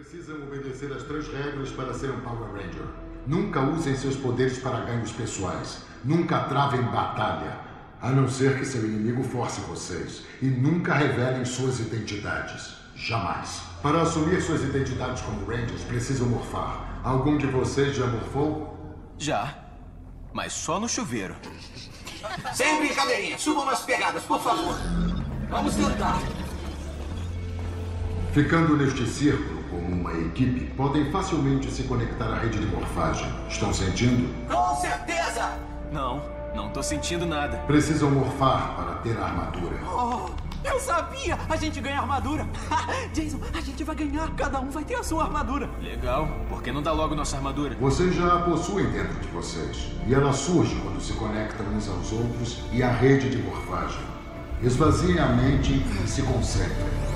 Precisam obedecer as três regras para ser um Power Ranger. Nunca usem seus poderes para ganhos pessoais. Nunca travem batalha. A não ser que seu inimigo force vocês. E nunca revelem suas identidades. Jamais. Para assumir suas identidades como Rangers, precisam morfar. Algum de vocês já morfou? Já. Mas só no chuveiro. Sem brincadeirinha. Subam nas pegadas, por favor. Vamos tentar. Ficando neste círculo uma equipe, podem facilmente se conectar à rede de morfagem. Estão sentindo? Com certeza! Não, não tô sentindo nada. Precisam morfar para ter a armadura. Oh, eu sabia! A gente ganha armadura! Jason, a gente vai ganhar! Cada um vai ter a sua armadura! Legal. Por que não dá logo nossa armadura? Vocês já a possuem dentro de vocês. E ela surge quando se conectam uns aos outros e à rede de morfagem. Esvaziem a mente e se concentrem.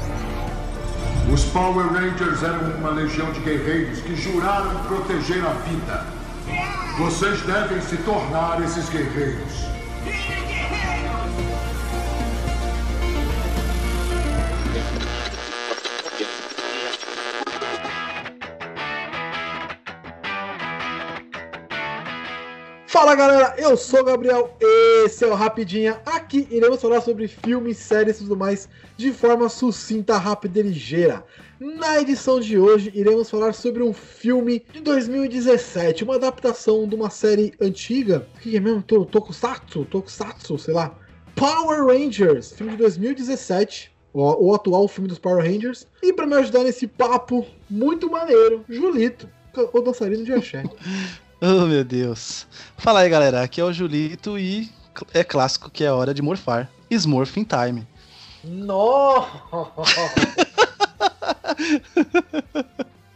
Os Power Rangers eram uma legião de guerreiros que juraram proteger a vida. Vocês devem se tornar esses guerreiros. Fala galera, eu sou o Gabriel, esse é o Rapidinha. Aqui iremos falar sobre filmes, séries e tudo mais de forma sucinta, rápida e ligeira. Na edição de hoje, iremos falar sobre um filme de 2017, uma adaptação de uma série antiga. Que é mesmo? Tokusatsu? Tokusatsu, sei lá. Power Rangers, filme de 2017. O, o atual filme dos Power Rangers. E para me ajudar nesse papo muito maneiro, Julito, o dançarino de axé. Oh, meu Deus. Fala aí, galera. Aqui é o Julito e é clássico que é hora de morfar. Smurfing Time. Nossa!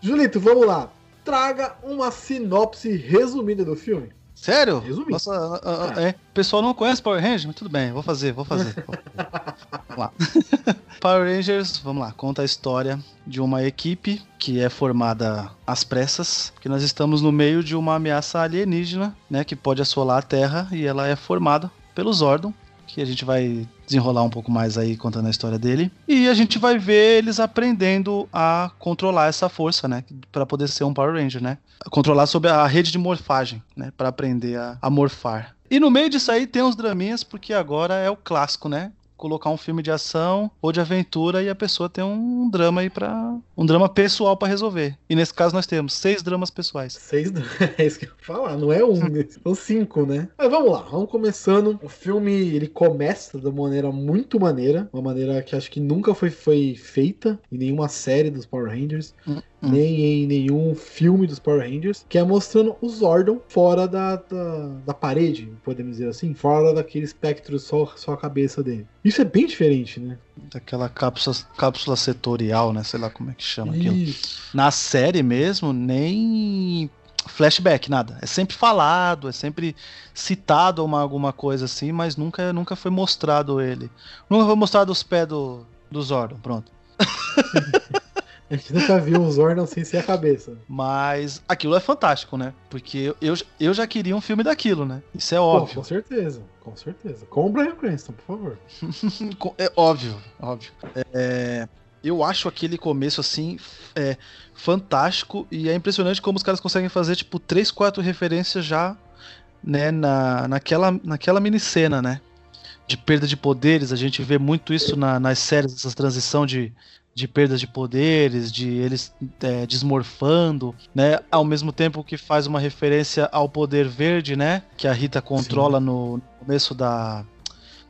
Julito, vamos lá. Traga uma sinopse resumida do filme. Sério? Resumir. Nossa, uh, uh, é. O pessoal não conhece Power Rangers, mas tudo bem, vou fazer, vou fazer. vamos lá. Power Rangers, vamos lá, conta a história de uma equipe que é formada às pressas, que nós estamos no meio de uma ameaça alienígena, né, que pode assolar a Terra e ela é formada pelos Zordon, que a gente vai desenrolar um pouco mais aí contando a história dele. E a gente vai ver eles aprendendo a controlar essa força, né, para poder ser um Power Ranger, né? Controlar sobre a rede de morfagem, né, para aprender a, a morfar. E no meio disso aí tem uns draminhas, porque agora é o clássico, né? Colocar um filme de ação ou de aventura e a pessoa tem um drama aí para um drama pessoal para resolver. E nesse caso nós temos seis dramas pessoais. Seis, é isso que eu ia falar, não é um, são cinco, né? Mas vamos lá, vamos começando. O filme ele começa de uma maneira muito maneira, uma maneira que acho que nunca foi, foi feita em nenhuma série dos Power Rangers. Hum. Hum. nem em nenhum filme dos Power Rangers, que é mostrando o Zordon fora da, da, da, parede, podemos dizer assim, fora daquele espectro só, só a cabeça dele. Isso é bem diferente, né? Daquela cápsula, cápsula setorial, né? Sei lá como é que chama Isso. aquilo. Na série mesmo, nem flashback, nada. É sempre falado, é sempre citado uma, alguma coisa assim, mas nunca, nunca foi mostrado ele. Nunca foi mostrado os pés do, do Zordon, pronto. A gente nunca viu um Zordon sem ser a cabeça. Mas aquilo é fantástico, né? Porque eu, eu já queria um filme daquilo, né? Isso é óbvio. Pô, com certeza, com certeza. Com o Brian Cranston, por favor. é óbvio, óbvio. É, eu acho aquele começo assim é, fantástico e é impressionante como os caras conseguem fazer tipo três, quatro referências já, né, na, naquela, naquela mini cena, né? De perda de poderes, a gente vê muito isso na, nas séries, essa transição de, de perdas de poderes, de eles é, desmorfando, né? Ao mesmo tempo que faz uma referência ao poder verde, né? Que a Rita controla Sim. no começo da,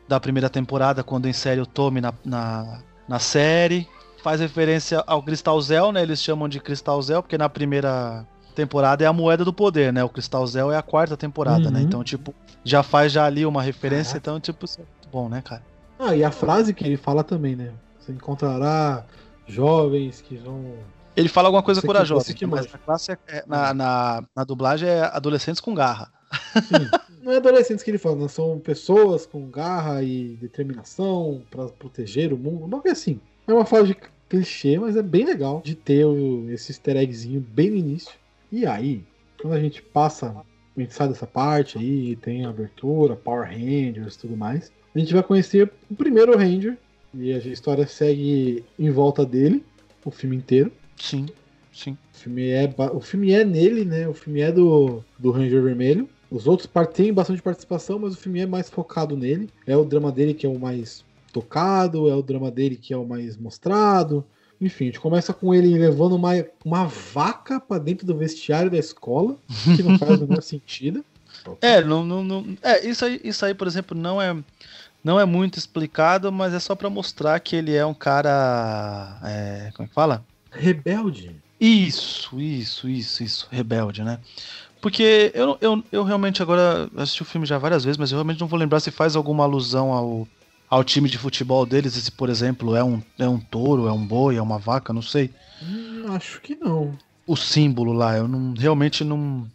da primeira temporada, quando insere o Tommy na, na, na série. Faz referência ao Cristal Zel, né? Eles chamam de Cristal Zel, porque na primeira temporada é a moeda do poder, né? O Cristal Zel é a quarta temporada, né? uhum. né? Então, tipo, já faz já ali uma referência, Caraca. então, tipo, é bom, né, cara? Ah, e a frase que ele fala também, né? Você encontrará jovens que vão. Ele fala alguma coisa corajosa, que mas na, classe é, é, na, na, na, dublagem é adolescentes com garra. Sim. Não é adolescentes que ele fala, não são pessoas com garra e determinação para proteger o mundo. Não é assim. É uma fala de clichê, mas é bem legal de ter esse easter eggzinho bem no início. E aí, quando a gente passa, a gente sai dessa parte aí, tem a abertura, Power Rangers e tudo mais, a gente vai conhecer o primeiro Ranger, e a história segue em volta dele, o filme inteiro. Sim. sim. O filme é, o filme é nele, né? O filme é do, do Ranger Vermelho. Os outros têm bastante participação, mas o filme é mais focado nele. É o drama dele que é o mais tocado, é o drama dele que é o mais mostrado. Enfim, a gente começa com ele levando uma, uma vaca pra dentro do vestiário da escola, que não faz o menor sentido. É, não, não, não- é isso, aí, isso aí, por exemplo, não é, não é muito explicado, mas é só pra mostrar que ele é um cara. é, como é que fala? Rebelde. Isso, isso, isso, isso, rebelde, né? Porque eu, eu, eu realmente agora assisti o filme já várias vezes, mas eu realmente não vou lembrar se faz alguma alusão ao, ao time de futebol deles, se, por exemplo, é um, é um touro, é um boi, é uma vaca, não sei. Hum, acho que não. O símbolo lá, eu não, realmente não.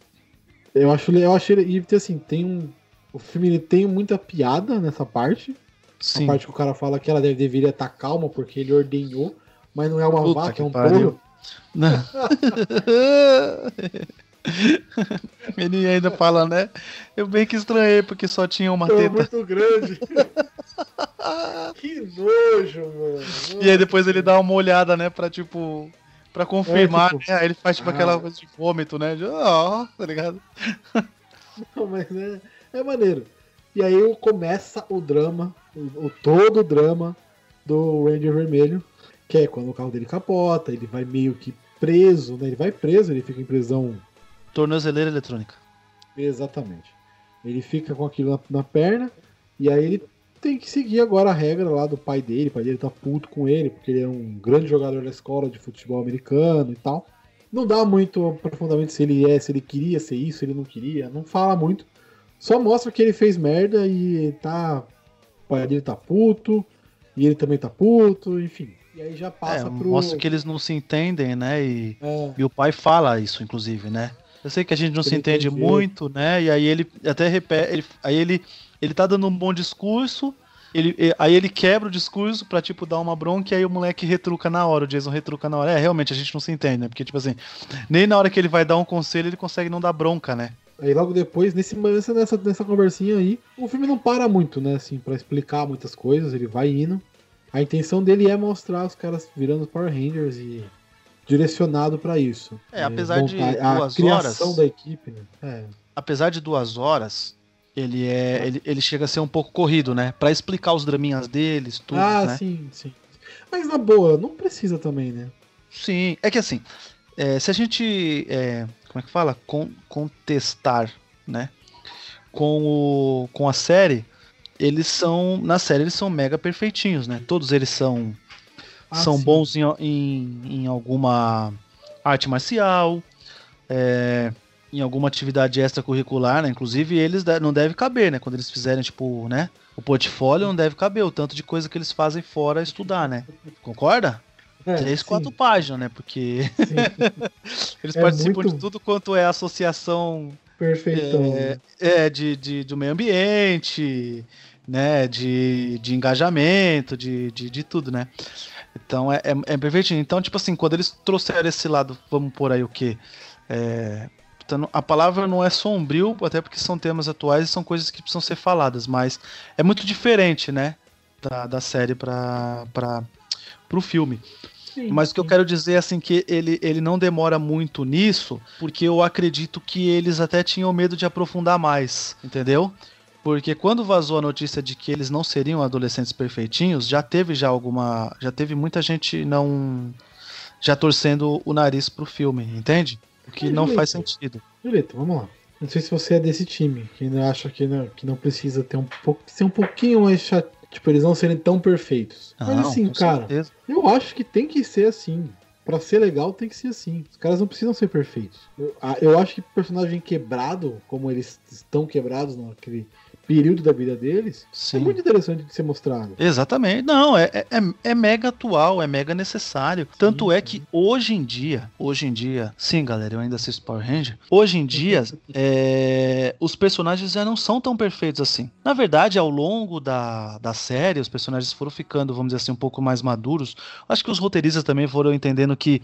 Eu acho, eu acho ele. E assim, tem um. O filme ele tem muita piada nessa parte. Sim. A parte que o cara fala que ela deve, deveria estar calma porque ele ordenhou, mas não é uma Puta vaca, é um touro. Não. Ele ainda fala, né? Eu bem que estranhei, porque só tinha uma É teta. muito grande. que nojo, mano. E aí depois ele dá uma olhada, né, pra tipo. Pra confirmar, É, tipo, né? Aí ele faz tipo ah. aquela coisa de vômito, né? De, Ó, tá ligado? Não, mas é, é maneiro. E aí começa o drama, o, o todo o drama do Ranger Vermelho, que é quando o carro dele capota, ele vai meio que preso, né? Ele vai preso, ele fica em prisão Tornozeleira eletrônica. Exatamente. Ele fica com aquilo na, na perna e aí ele tem que seguir agora a regra lá do pai dele. O pai dele tá puto com ele porque ele é um grande jogador da escola de futebol americano e tal. Não dá muito aprofundamento se ele é, se ele queria ser isso, se ele não queria. Não fala muito. Só mostra que ele fez merda e tá. O pai dele tá puto e ele também tá puto, enfim. E aí já É, passa pro. mostra que eles não se entendem, né? E, É, e o pai fala isso, inclusive, né? Eu sei que a gente não se Ele entende entendeu. muito, né? E aí ele até repete. Ele, aí ele, ele tá dando um bom discurso. Ele, aí ele quebra o discurso pra, tipo, dar uma bronca e aí o moleque retruca na hora, o Jason retruca na hora. É, realmente, a gente não se entende, né? Porque, tipo assim, nem na hora que ele vai dar um conselho ele consegue não dar bronca, né? Aí logo depois, nesse, nessa, nessa, conversinha aí, o filme não para muito, né, assim, pra explicar muitas coisas, ele vai indo. A intenção dele é mostrar os caras virando Power Rangers e direcionado pra isso. É, apesar de a duas criação horas- da equipe, né? É, apesar de duas horas, ele é. Ele, ele chega a ser um pouco corrido, né? Pra explicar os draminhas deles, tudo, ah, né? sim, sim. Mas na boa, não precisa também, né? Sim, é que assim, é, se a gente, é, como é que fala? Con- contestar, né? Com, o, com a série, eles são, na série eles são mega perfeitinhos, né? Todos eles são, Ah, são sim. bons em, em, em alguma arte marcial, é, em alguma atividade extracurricular, né? Inclusive eles não deve caber, né? Quando eles fizerem, tipo, né? O portfólio não deve caber o tanto de coisa que eles fazem fora estudar, né? Concorda? É, Três, sim, quatro páginas, né? Porque eles É participam muito- de tudo quanto é associação perfeitão. é, é, de, de, do meio ambiente, né? De, de engajamento, de, de, de tudo, né? Então é, é, é perfeitinho. Então, tipo assim, quando eles trouxeram esse lado, vamos por aí o quê? É, então, a palavra não é sombrio, até porque são temas atuais e são coisas que precisam ser faladas, mas é muito diferente, né? Da, da série para o filme. Sim, Mas o que eu quero dizer assim que ele, ele não demora muito nisso, porque eu acredito que eles até tinham medo de aprofundar mais, entendeu? Porque quando vazou a notícia de que eles não seriam adolescentes perfeitinhos, já teve já alguma, já teve muita gente não já torcendo o nariz pro filme, entende? O que Mas, não Julito, faz sentido. Julito, vamos lá. Não sei se você é desse time, que ainda acha que não, que não precisa ter um pouco, ser um pouquinho mais chato. Tipo, eles não serem tão perfeitos. Mas assim, cara, certeza. Eu acho que tem que ser assim. Pra ser legal, tem que ser assim. Os caras não precisam ser perfeitos. Eu, a- eu acho que personagem quebrado, como eles estão quebrados naquele período da vida deles, Sim. é muito interessante de ser mostrado. Exatamente. Não, é, é, é mega atual, é mega necessário. Tanto é que hoje em dia, hoje em dia, sim, galera, eu ainda assisto Power Ranger. Hoje em dia, é, os personagens já não são tão perfeitos assim. Na verdade, ao longo da, da série, os personagens foram ficando, vamos dizer assim, um pouco mais maduros. Acho que os roteiristas também foram entendendo que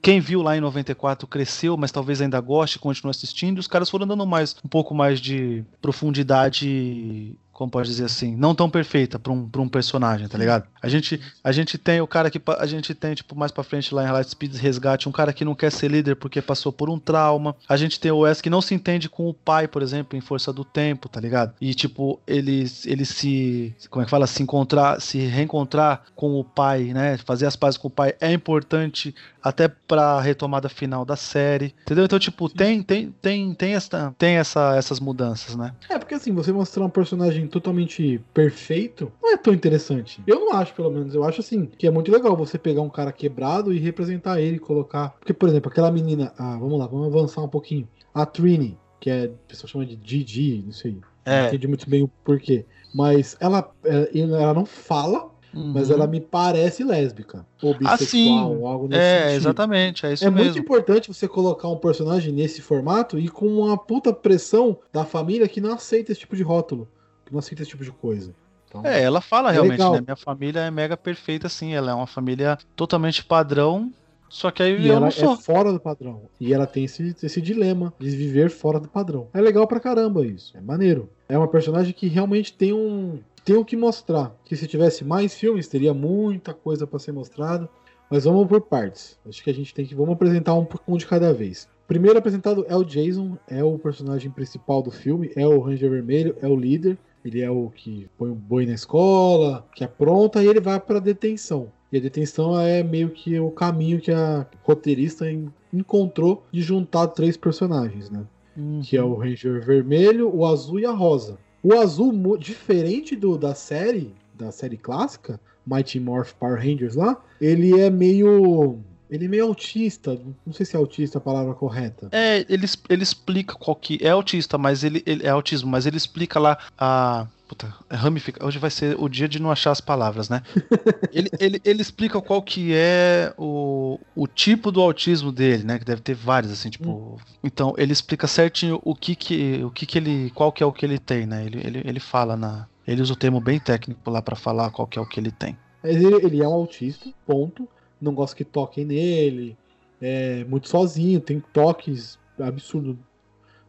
quem viu lá em 94 cresceu, mas talvez ainda goste, continue assistindo. Os caras foram dando mais um pouco mais de profundidade de como pode dizer assim, não tão perfeita pra um, pra um personagem, tá ligado? A gente, a gente tem o cara que a gente tem, tipo, mais pra frente lá em Light Speed Resgate, um cara que não quer ser líder porque passou por um trauma. A gente tem o Wes que não se entende com o pai, por exemplo, em Força do Tempo, tá ligado? E, tipo, ele, ele se. Como é que fala? Se encontrar, se reencontrar com o pai, né? Fazer as pazes com o pai é importante até pra retomada final da série. Entendeu? Então, tipo, tem, tem, tem, tem, essa, tem essa, essas mudanças, né? É, porque assim, você mostrar um personagem totalmente perfeito não é tão interessante. Eu não acho, pelo menos. Eu acho assim, que é muito legal você pegar um cara quebrado e representar ele, colocar. Porque, por exemplo, aquela menina. Ah, vamos lá, vamos avançar um pouquinho. A Trini, que é. O pessoal chama de Gigi, não sei. Não É. entendi muito bem o porquê. Mas ela, é, ela não fala, mas Uhum. ela me parece lésbica. Ou Ah, bissexual, sim. ou algo nesse É, sentido. exatamente, é isso É muito mesmo. importante você colocar um personagem nesse formato e com uma puta pressão da família que não aceita esse tipo de rótulo, não aceita esse tipo de coisa. Então, É, ela fala É realmente, legal. né? Minha família é mega perfeita, assim. Ela é uma família totalmente padrão, só que aí e eu ela não é sou. fora do padrão. E ela tem esse, esse dilema de viver fora do padrão. É legal pra caramba isso. É maneiro. É uma personagem que realmente tem um. Tem o que mostrar. Que se tivesse mais filmes, teria muita coisa pra ser mostrada. Mas vamos por partes. Acho que a gente tem que. Vamos apresentar um, um de cada vez. Primeiro apresentado é o Jason, é o personagem principal do filme, é o Ranger Vermelho, é o líder. Ele é o que põe o boi na escola, que apronta e ele vai pra detenção. E a detenção é meio que o caminho que a roteirista en- encontrou de juntar três personagens, né? Uhum. Que é o Ranger Vermelho, o Azul e a Rosa. O Azul, diferente do da série, da série clássica, Mighty Morph Power Rangers lá, ele é meio... Ele é meio autista, não sei se é autista a palavra correta. É, ele, ele explica qual que. É autista, mas ele, ele é autismo, mas ele explica lá a. Puta, ramifica. Hoje vai ser o dia de não achar as palavras, né? ele, ele, ele explica qual que é o, o tipo do autismo dele, né? Que deve ter vários, assim, tipo. Então, ele explica certinho o que que, o que que ele. Qual que é o que ele tem, né? Ele, ele, ele fala na. Ele usa o termo bem técnico lá pra falar qual que é o que ele tem. Ele, ele é um autista, ponto. Não gosta que toquem nele. É muito sozinho, tem toques absurdos.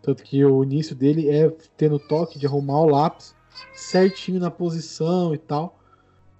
Tanto que o início dele é tendo toque de arrumar o lápis certinho na posição e tal.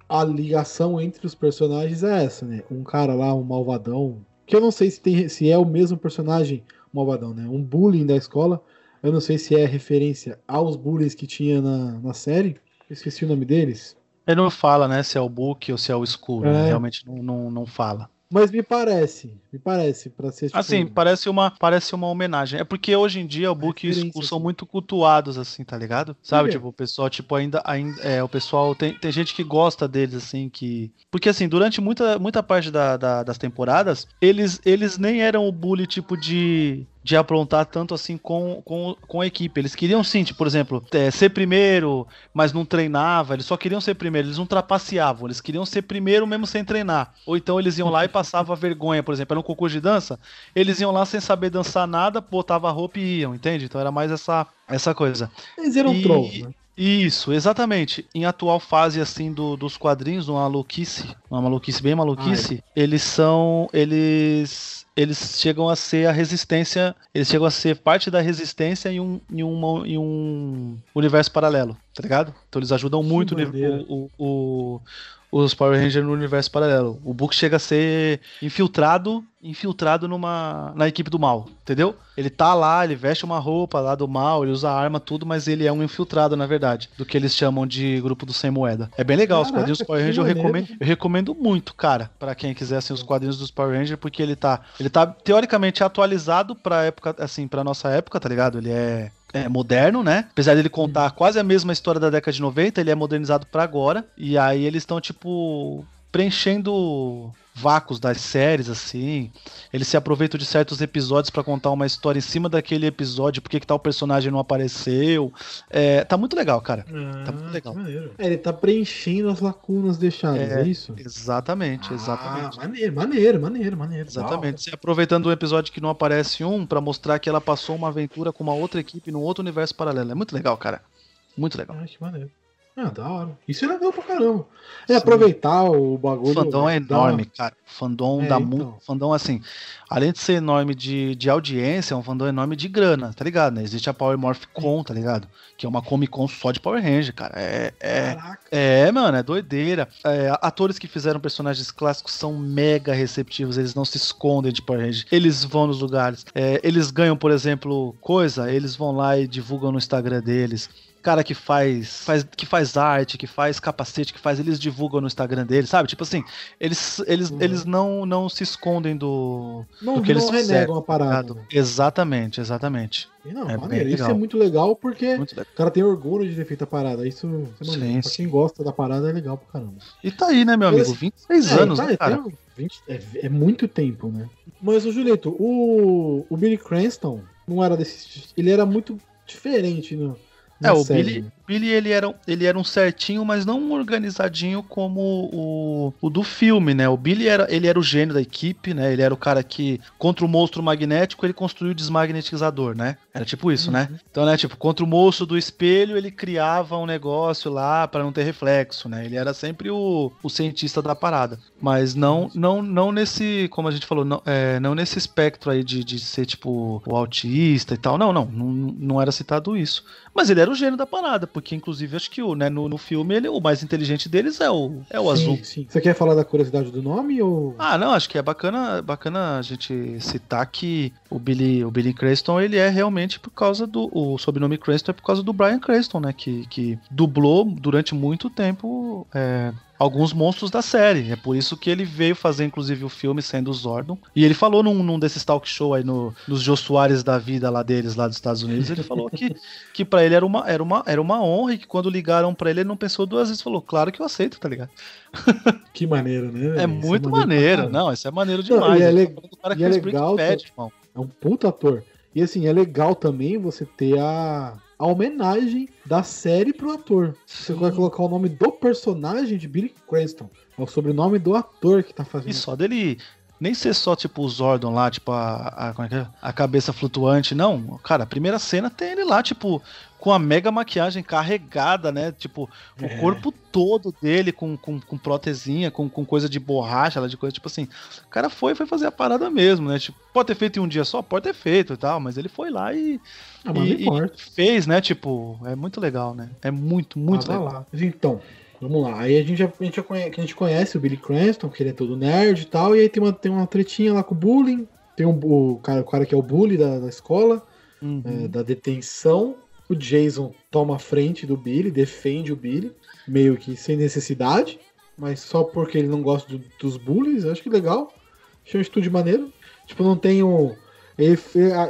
A ligação entre os personagens é essa, né? Um cara lá, um malvadão. Que eu não sei se, tem, se é o mesmo personagem malvadão, né? Um bullying da escola. Eu não sei se é referência aos bullies que tinha na, na série. Eu esqueci o nome deles. Ele não fala, né, se é o Book ou se é o Skull, né? É. Realmente não, não, não fala. Mas me parece, me parece, pra ser tipo, Assim, parece uma, parece uma homenagem. É porque hoje em dia o Book e o Skull são assim. muito cultuados, assim, tá ligado? Sabe, tipo, o pessoal, tipo, ainda. ainda é, o pessoal. Tem, tem gente que gosta deles, assim, que. Porque, assim, durante muita, muita parte da, da- das temporadas, eles, eles nem eram o bully, tipo, de. De aprontar tanto assim com, com, com a equipe. Eles queriam sim, tipo, por exemplo, é, ser primeiro, mas não treinava. Eles só queriam ser primeiro, eles não trapaceavam. Eles queriam ser primeiro mesmo sem treinar. Ou então eles iam lá e passavam vergonha, por exemplo, era um concurso de dança. Eles iam lá sem saber dançar nada, botavam a roupa e iam, entende? Então era mais essa, essa coisa. Eles eram E- trolls, né? Isso, exatamente. Em atual fase assim do, dos quadrinhos, uma maluquice, uma maluquice bem maluquice, eles são eles eles chegam a ser a resistência, eles chegam a ser parte da resistência em um, em uma, em um universo paralelo, tá ligado? Então eles ajudam muito o, o, o- os Power Rangers no universo paralelo. O Book chega a ser infiltrado, infiltrado numa na equipe do mal, entendeu? Ele tá lá, ele veste uma roupa lá do mal, ele usa arma, tudo, mas ele é um infiltrado, na verdade, do que eles chamam de grupo do sem moeda. É bem legal os Caraca, quadrinhos dos Power Rangers, eu recomendo, eu recomendo muito, cara, pra quem quiser assim os quadrinhos dos Power Rangers, porque ele tá, ele tá teoricamente atualizado pra época, assim, pra nossa época, tá ligado? Ele é é, moderno, né? Apesar dele contar quase a mesma história da década de 90, ele é modernizado pra agora. E aí eles estão, tipo, preenchendo vácuos das séries, assim. Eles se aproveitam de certos episódios pra contar uma história em cima daquele episódio, porque que tal personagem não apareceu. É, tá muito legal, cara. Tá muito legal. que maneiro. É, ele tá preenchendo as lacunas deixadas, é, É, isso? Exatamente, exatamente. Ah, maneiro, maneiro, maneiro, maneiro. Exatamente. Se aproveitando um episódio que não aparece um pra mostrar que ela passou uma aventura com uma outra equipe num outro universo paralelo. É muito legal, cara. Muito legal. Ah, que maneiro. Ah, da hora. Isso é legal pra caramba. É aproveitar o bagulho. O fandom é dá- enorme, cara. O fandom É, dá então. muito. Fandom, assim, além de ser enorme de, de audiência, é um fandom enorme de grana, tá ligado? Né? Existe a Power Morph Con, tá ligado? Que é uma Comic Con só de Power Ranger, cara. É, é, Caraca. é, mano, é doideira. É, atores que fizeram personagens clássicos são mega receptivos, eles não se escondem de Power Ranger. Eles vão nos lugares. É, eles ganham, por exemplo, coisa, eles vão lá e divulgam no Instagram deles. Cara que faz, faz, que faz arte, que faz capacete, que faz, eles divulgam no Instagram deles, sabe? Tipo assim, eles, eles, Uhum. eles não, não se escondem do, Não, do que eles não renegam fizeram. a parada. ligado? né? Exatamente, exatamente. E Não, É maneiro. Isso é muito legal porque Muito legal. o cara tem orgulho de ter feito a parada. Isso, é Sim. Pra quem gosta da parada é legal pra caramba. E tá aí, né, meu amigo? assim, 26 É, anos, tá, né, é, cara? tem 20 é, é muito tempo, né? Mas, o Julito, o, o Billy Cranston não era desse. Ele era muito diferente no. É, o Billy, né? Billy ele, era, ele era um certinho, mas não um organizadinho como o, o do filme, né? O Billy era, ele era o gênio da equipe, né? Ele era o cara que, contra o monstro magnético, ele construiu o desmagnetizador, né? Era tipo isso, né? Então, né, tipo, contra o monstro do espelho, ele criava um negócio lá pra não ter reflexo, né? Ele era sempre o, o cientista da parada. Mas não, não, não nesse, como a gente falou, não, é, não nesse espectro aí de, de ser, tipo, o autista e tal. Não, não, não, não era citado isso. Mas ele era o gênio da parada, porque inclusive acho que o, né, no, no filme ele, o mais inteligente deles é o, é o sim, azul. Sim. Você quer falar da curiosidade do nome ou. Ah, não, acho que é bacana, bacana a gente citar que o Billy, o Billy Cranston, ele é realmente por causa do o sobrenome Cranston é por causa do Brian Cranston, né, que, que dublou durante muito tempo é, alguns monstros da série. É por isso que ele veio fazer inclusive o filme sendo o Zordon. E ele falou num, num desses talk show aí no, nos Jô Soares da vida lá deles lá dos Estados Unidos, ele falou que que para ele era uma, era uma era uma honra e que quando ligaram pra ele ele não pensou duas vezes, falou: "Claro que eu aceito", tá ligado? Que maneiro, né? É? Isso muito pra maneiro, caralho. não, isso é maneiro Não, demais. e é le- tá é legal. É um puta ator. E assim, é legal também você ter a, a homenagem da série pro ator. Você vai colocar o nome do personagem de Billy Cranston. É o sobrenome do ator que tá fazendo. E só dele nem ser só tipo o Zordon lá, tipo a, a, como é que é? a cabeça flutuante, não. Cara, a primeira cena tem ele lá, tipo, com a mega maquiagem carregada, né? Tipo, É. o corpo todo dele com, com, com protezinha, com, com coisa de borracha, lá de coisa, tipo assim. O cara foi foi fazer a parada mesmo, né? Tipo, pode ter feito em um dia só? Pode ter feito e tal, mas ele foi lá e, Ah, e, e fez, né? Tipo, é muito legal, né? É muito, muito Ah, legal. lá. Então, vamos lá. Aí a gente, já, a, gente já conhece, a gente conhece o Billy Cranston, que ele é todo nerd e tal. E aí tem uma, tem uma tretinha lá com o bullying. Tem um, o, cara, o cara que é o bully da, da escola, Uhum. é, da detenção. O Jason toma a frente do Billy, defende o Billy, meio que sem necessidade, mas só porque ele não gosta do- dos bullies, acho que legal. Achei um estudo maneiro. Tipo, não tem um. Ele,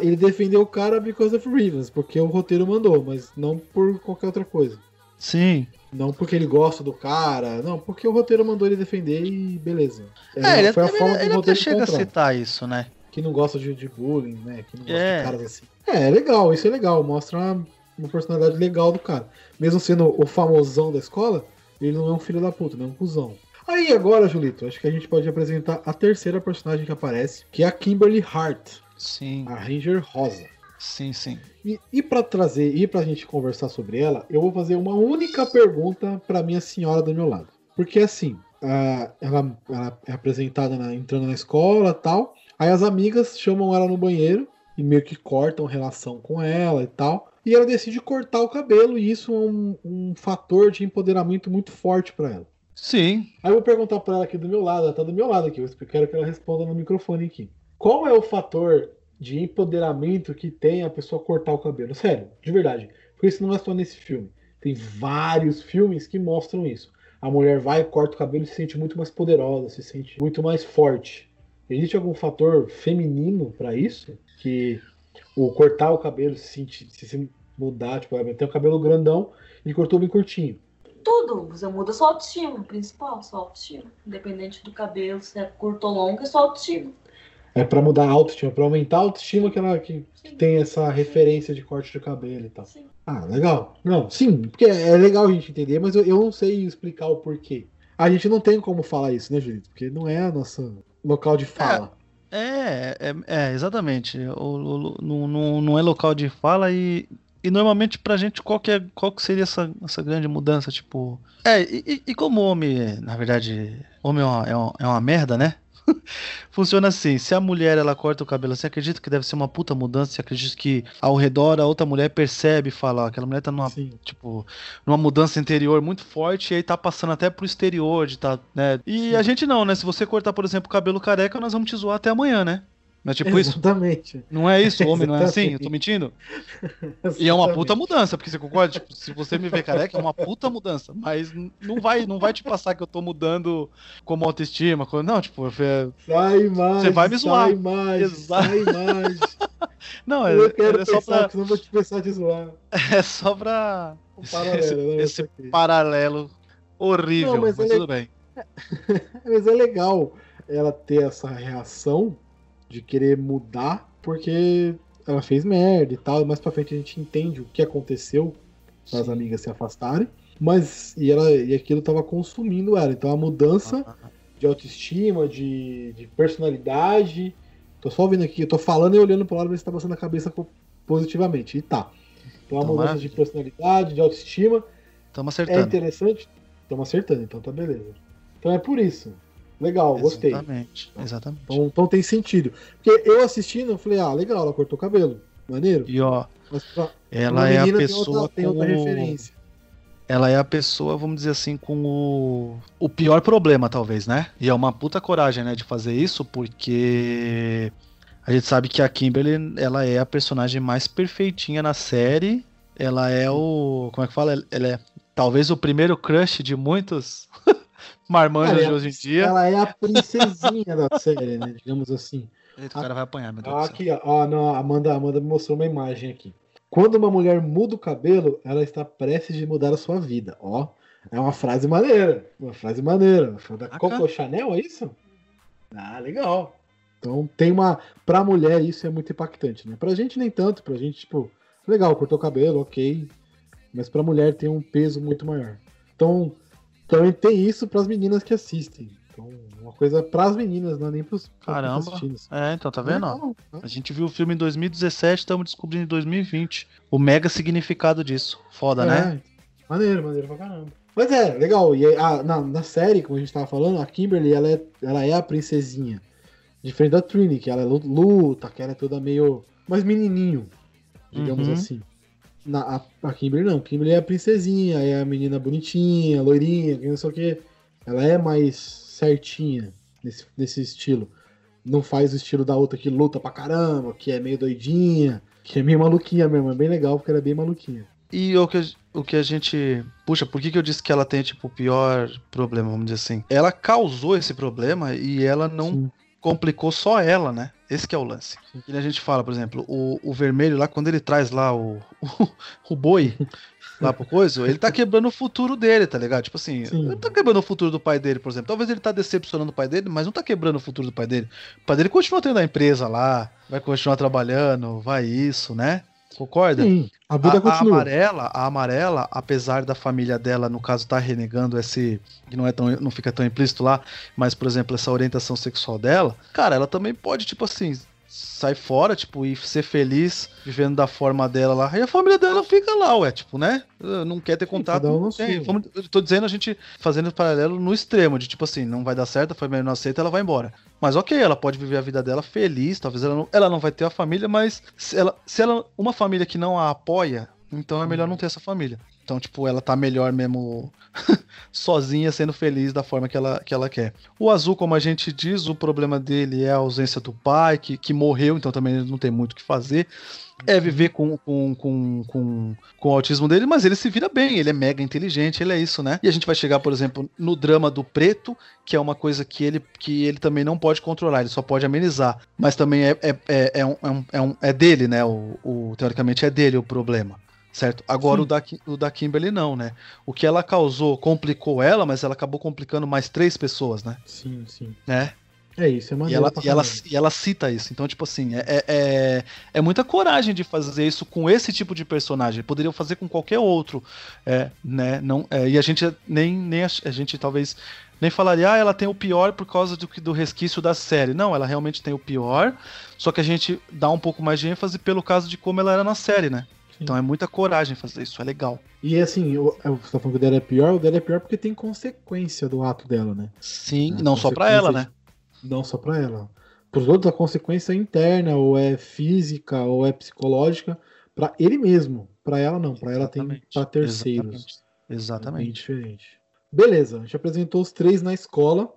ele defendeu o cara because of reasons, porque o roteiro mandou, mas não por qualquer outra coisa. Sim. Não porque ele gosta do cara, não, porque o roteiro mandou ele defender e beleza. É, ele, foi a ele- forma ele o até roteiro chega a encontrou. citar isso, né? Que não gosta de, de bullying, né? Que não gosta É. de caras assim. É, é legal, isso é legal. Mostra uma, uma personalidade legal do cara. Mesmo sendo o famosão da escola, ele não é um filho da puta, não é um cuzão. Aí agora, Julito, acho que a gente pode apresentar a terceira personagem que aparece, que é a Kimberly Hart, Sim, a Ranger Rosa. sim, sim. E, e para trazer, e pra gente conversar sobre ela, eu vou fazer uma única pergunta pra minha senhora do meu lado. Porque assim, ah, ela, ela é apresentada na- entrando na escola tal. Aí as amigas chamam ela no banheiro e meio que cortam relação com ela e tal. E ela decide cortar o cabelo, e isso é um, um fator de empoderamento muito forte pra ela. Sim. Aí eu vou perguntar pra ela aqui do meu lado, ela tá do meu lado aqui, eu quero que ela responda no microfone aqui. Qual é o fator de empoderamento que tem a pessoa cortar o cabelo? Sério, de verdade. Porque isso não é só nesse filme. Tem vários filmes que mostram isso. A mulher vai, corta o cabelo e se sente muito mais poderosa, se sente muito mais forte. Existe algum fator feminino pra isso? Que o cortar o cabelo, se, sentir, se se mudar, tipo, tem o cabelo grandão e cortou bem curtinho. Tudo. Você muda sua autoestima, principal, sua autoestima. Independente do cabelo, se é curto ou longo, é sua autoestima. É pra mudar a autoestima, pra aumentar a autoestima que ela que Sim. tem essa referência de corte de cabelo e tal. Sim. Ah, legal. Não, sim, porque é legal a gente entender, mas eu, eu não sei explicar o porquê. A gente não tem como falar isso, né, Julito? Porque não é a nossa local de fala. É, é, é, exatamente. O, o- não, não, não é local de fala e, E normalmente pra gente, qual que, é, qual que seria essa, essa grande mudança? Tipo. É, e, e como homem, na verdade, homem é uma, é uma, é uma merda, né? Funciona assim, se a mulher ela corta o cabelo assim, acredito que deve ser uma puta mudança, acredito que ao redor a outra mulher percebe e fala, ó, aquela mulher tá numa, Sim. tipo, numa mudança interior muito forte e aí tá passando até pro exterior de tá, né? E a gente não, né? Se você cortar, por exemplo, o cabelo careca, nós vamos te zoar até amanhã, né? Não é tipo isso? Exatamente. Não é isso, homem, não é assim? Eu Exatamente. tô mentindo? E é uma puta Exatamente. mudança, porque você concorda? Tipo, se você me ver careca, é uma puta mudança. Mas não vai, não vai te passar que eu tô mudando como autoestima. como- Não, tipo, é- Sai mais. Você vai me zoar. Sai mais. Exato. Sai mais. não, é, eu quero é só pensar, pra. que eu vou te pensar de zoar. É só pra. Um Esse- paralelo, esse- né? esse Isso. Paralelo horrível, Não, mas mas, ele- tudo bem. Mas é legal ela ter essa reação de querer mudar, porque ela fez merda e tal, e mais pra frente a gente entende o que aconteceu para as amigas se afastarem. Mas e ela e aquilo tava consumindo ela. Então a mudança de autoestima, de, de personalidade. Tô só ouvindo aqui, eu tô falando e olhando pro lado ver se tá passando a cabeça positivamente. E tá. Então a Então, mudança de personalidade, de autoestima, Estamos é acertando. interessante. Estamos acertando, então tá beleza. Então é por isso. Legal, gostei. Exatamente. Exatamente. Então, então tem sentido. Porque eu assistindo, eu falei, ah, legal, ela cortou o cabelo. Maneiro. E ó, pra ela é a tem pessoa outra, tem com outra o- referência. ela é a pessoa, vamos dizer assim, com o, o pior problema, talvez, né? E é uma puta coragem, né, de fazer isso, porque a gente sabe que a Kimberly, ela é a personagem mais perfeitinha na série. Ela é o, como é que fala? Ela é talvez o primeiro crush de muitos marmanjos de hoje em dia. Ela é a princesinha da série, né? Digamos assim. Eita, o cara vai apanhar, meu Deus do céu. Aqui, ó. não, a Amanda, Amanda me mostrou uma imagem aqui. Quando uma mulher muda o cabelo, ela está prestes de mudar a sua vida. Ó, é uma frase maneira. Uma frase maneira. Foi da. Coco Chanel, é isso? Ah, legal. Então tem uma. Pra mulher isso é muito impactante, né? Pra gente nem tanto, pra gente, tipo, legal, cortou o cabelo, ok. Mas pra mulher tem um peso muito maior. Então, também tem isso pras meninas que assistem. Então, uma coisa pras meninas, não é nem quem tá Caramba. É, então, tá vendo? ó? Legal, né? A gente viu o filme em 2017, estamos descobrindo em 2020 o mega significado disso. Foda, né? É, Maneiro, maneiro pra caramba. Mas é, legal. E a- na, na série, como a gente tava falando, a Kimberly, ela é, ela é a princesinha. Diferente da Trini, que ela lu- luta, que ela é toda meio. mais menininho, digamos Uhum. assim. Na, a, a Kimberly não. Kimberly é a princesinha, é a menina bonitinha, loirinha, que não sei o que. Ela é mais certinha nesse, nesse estilo. Não faz o estilo da outra que luta pra caramba, que é meio doidinha, que é meio maluquinha mesmo. É bem legal, porque ela é bem maluquinha. E o que, a- o que a gente. Puxa, por que, que eu disse que ela tem, tipo, o pior problema, vamos dizer assim? Ela causou esse problema e ela não Sim. Complicou só ela, né? Esse que é o lance. E a gente fala, por exemplo, o, o vermelho lá, quando ele traz lá o, o, o boi lá pro coisa, ele tá quebrando o futuro dele, tá ligado? Tipo assim, Sim. ele tá quebrando o futuro do pai dele, por exemplo. Talvez ele tá decepcionando o pai dele, mas não tá quebrando o futuro do pai dele. O pai dele continua tendo a empresa lá, vai continuar trabalhando, vai isso, né? Concorda? Sim, a vida A, a continua. amarela, a amarela, apesar da família dela, no caso, tá renegando esse. que não é tão. não fica tão implícito lá, mas, por exemplo, essa orientação sexual dela, cara, ela também pode, tipo assim, sair fora, tipo, e ser feliz vivendo da forma dela lá. E a família dela fica lá, ué, tipo, né? Não quer ter contato. um não tem. Vamos- eu tô dizendo a gente fazendo paralelo no extremo, de tipo assim, não vai dar certo, a família não aceita, ela vai embora. Mas ok, ela pode viver a vida dela feliz, talvez ela não, ela não vai ter a família, mas se ela, se ela. Uma família que não a apoia, então é melhor não ter essa família. Então, tipo, ela tá melhor mesmo sozinha, sendo feliz da forma que ela, que ela quer. O azul, como a gente diz, o problema dele é a ausência do pai, que, que morreu, então também ele não tem muito o que fazer. É viver com, com, com, com, com o autismo dele, mas ele se vira bem, ele é mega inteligente, ele é isso, né? E a gente vai chegar, por exemplo, no drama do preto, que é uma coisa que ele, que ele também não pode controlar, ele só pode amenizar. Mas também é, é, é, é, um, é, um, é, um- é dele, né? O, o- teoricamente é dele o problema. Certo? Agora Sim. o da, o da Kimberly não, né? O que ela causou complicou ela, mas ela acabou complicando mais três pessoas, né? Sim, sim. né? É isso, é E maneiro ela, pra e, ela, e ela cita isso. Então, tipo assim, é, é, é- é muita coragem de fazer isso com esse tipo de personagem. Poderiam fazer com qualquer outro. É, né? Não, é, e a gente nem, nem a, a gente talvez nem falaria, ah, ela tem o pior por causa do, do resquício da série. Não, ela realmente tem o pior. Só que a gente dá um pouco mais de ênfase pelo caso de como ela era na série, né? Então é muita coragem fazer isso, é legal. E assim, o, é, você tá falando que o dela é pior, o dela é pior porque tem consequência do ato dela, né? Sim, É, não só pra ela, né? Não só pra ela. Pros outros, a consequência é interna, ou é física, ou é psicológica, pra ele mesmo. Pra ela não, pra ela tem Exatamente, pra terceiros. Exatamente. É diferente. Beleza, a gente apresentou os três na escola.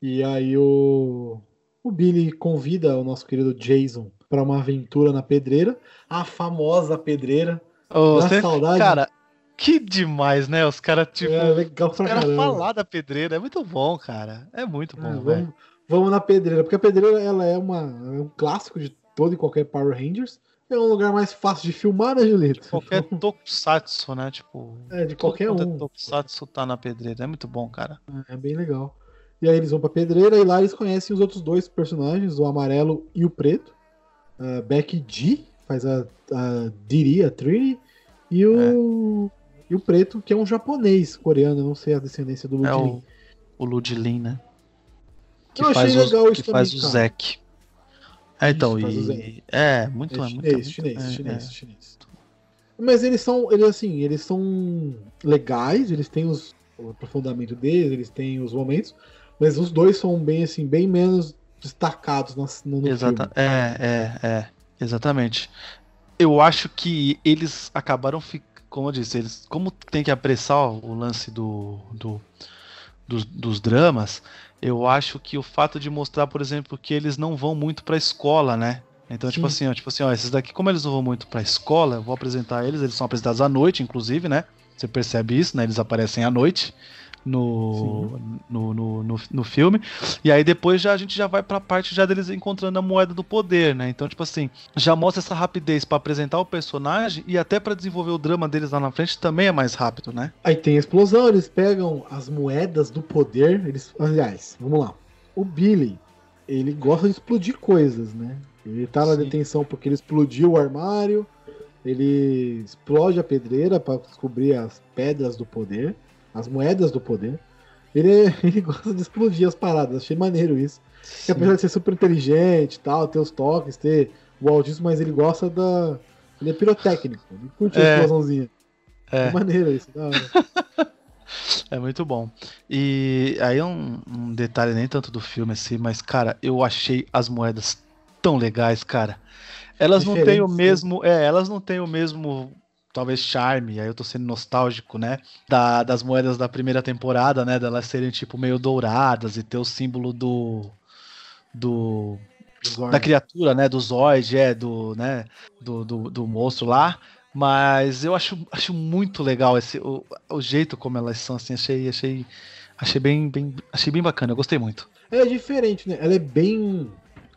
E aí o, o Billy convida o nosso querido Jason pra uma aventura na pedreira. A famosa pedreira. Você- saudade? Cara, que demais, né? Os caras, tipo. é legal os pra caras caramba. falar da pedreira é muito bom, cara. É muito É, bom, velho. vamos, vamos na pedreira, porque a pedreira ela é, uma, é um clássico de todo e qualquer Power Rangers. É um lugar mais fácil de filmar, né, Julito? Qualquer tokusatsu, né? Tipo. É, de qualquer um. Tokusatsu tá na pedreira. É muito bom, cara. É bem legal. E aí eles vão pra pedreira e lá eles conhecem os outros dois personagens, o amarelo e o preto. A Becky G faz a, a Diri, a Trini, e o, e o preto, que é um japonês coreano, não sei a descendência do É Ludwig. o, o Ludlin, né? Que Eu achei faz, legal o, isso que faz o. Zek. É, então, Isso, e. É, muito, É é, muito. chinês, muito- chinês, é, chinês, é. chinês. Mas eles são, eles assim, eles são legais, eles têm os, o aprofundamento deles, eles têm os momentos, mas os dois são bem assim, bem menos destacados no, no Exata, filme. é, é, é, exatamente. Eu acho que eles acabaram ficando, como eu disse, eles, como tem que apressar o lance do, do- dos, dos dramas, eu acho que o fato de mostrar, por exemplo, que eles não vão muito pra escola, né? Então, tipo Sim. assim, ó, tipo assim, ó, esses daqui, como eles não vão muito pra escola, eu vou apresentar eles, eles são apresentados à noite, inclusive, né? Você percebe isso, né? Eles aparecem à noite no, no, no, no, no filme. E aí depois já a gente já vai pra parte já deles encontrando a moeda do poder, né? Então, tipo assim, já mostra essa rapidez pra apresentar o personagem e até pra desenvolver o drama deles lá na frente também é mais rápido, né? Aí tem a explosão, eles pegam as moedas do poder, eles, aliás, vamos lá. O Billy, ele gosta de explodir coisas, né? Ele tá na Sim. detenção porque ele explodiu o armário, ele explode a pedreira pra descobrir as pedras do poder, as moedas do poder. Ele, ele gosta de explodir as paradas, achei maneiro isso. Que apesar de ser super inteligente e tal, ter os toques, ter o autismo, mas ele gosta da. Ele é pirotécnico, ele curte a É. explosãozinha. É. É maneiro isso, da hora. É muito bom. E aí um, um detalhe nem tanto do filme assim, mas cara, eu achei as moedas tão legais, cara. Elas não têm o Diferentes, né? mesmo, é, elas não têm o mesmo talvez charme, aí eu tô sendo nostálgico, né? Da, das moedas da primeira temporada, né? Delas serem tipo meio douradas e ter o símbolo do do da criatura, né? Do Zoid, é, do, né? Do, do, do monstro lá. Mas eu acho, acho muito legal esse, o, o jeito como elas são, assim, achei, achei, achei bem, bem, achei bem bacana, eu gostei muito. Ela é diferente, né? Ela é bem.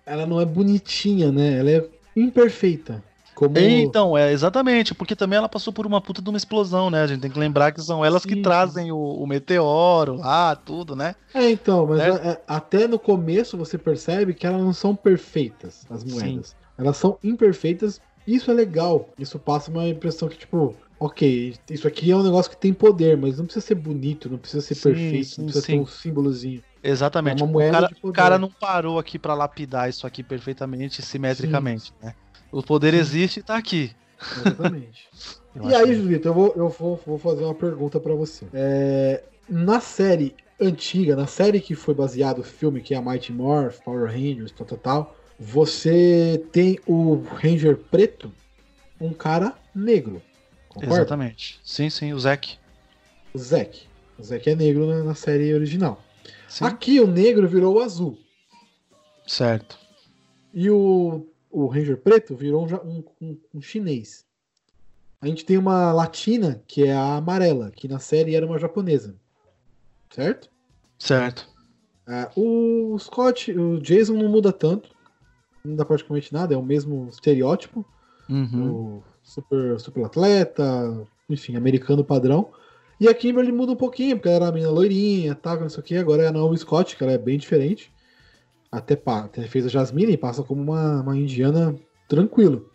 Ela não é bonitinha, né? Ela é imperfeita. Como. Então, é exatamente, porque também ela passou por uma puta de uma explosão, né? A gente tem que lembrar que são elas Sim, que sim. trazem o, o meteoro lá, tudo, né? É, então, mas Né? é- até no começo você percebe que elas não são perfeitas, as moedas. Elas são imperfeitas. Isso é legal. Isso passa uma impressão que, tipo, ok, isso aqui é um negócio que tem poder, mas não precisa ser bonito, não precisa ser Sim, perfeito, sim, não precisa sim. ter um símbolozinho. Exatamente. É uma o, moeda cara, o cara não parou aqui pra lapidar isso aqui perfeitamente, simetricamente, né? O poder existe e tá aqui. Exatamente. E aí, que- Julito, eu vou, eu vou, vou fazer uma pergunta pra você. É, na série antiga, na série que foi baseado o filme, que é a Mighty Morph, Power Rangers, tal, tal, tal, você tem o Ranger preto, um cara negro. Concorda? Exatamente. Sim, sim, o Zack. O Zack. O Zack é negro na, na série original. Sim. Aqui o negro virou o azul. Certo. E o, o Ranger preto virou um, um- um- um chinês. A gente tem uma latina, que é a amarela, que na série era uma japonesa. Certo? Certo. Ah, o Scott, o Jason não muda tanto. Não dá praticamente nada, é o mesmo estereótipo. Uhum. O super, super atleta, enfim, americano padrão. E a Kimberly muda um pouquinho, porque ela era a menina loirinha, tal, não sei o que. Agora é a Naomi Scott, que ela é bem diferente. Até, até fez a Jasmine e passa como uma, uma indiana tranquilo.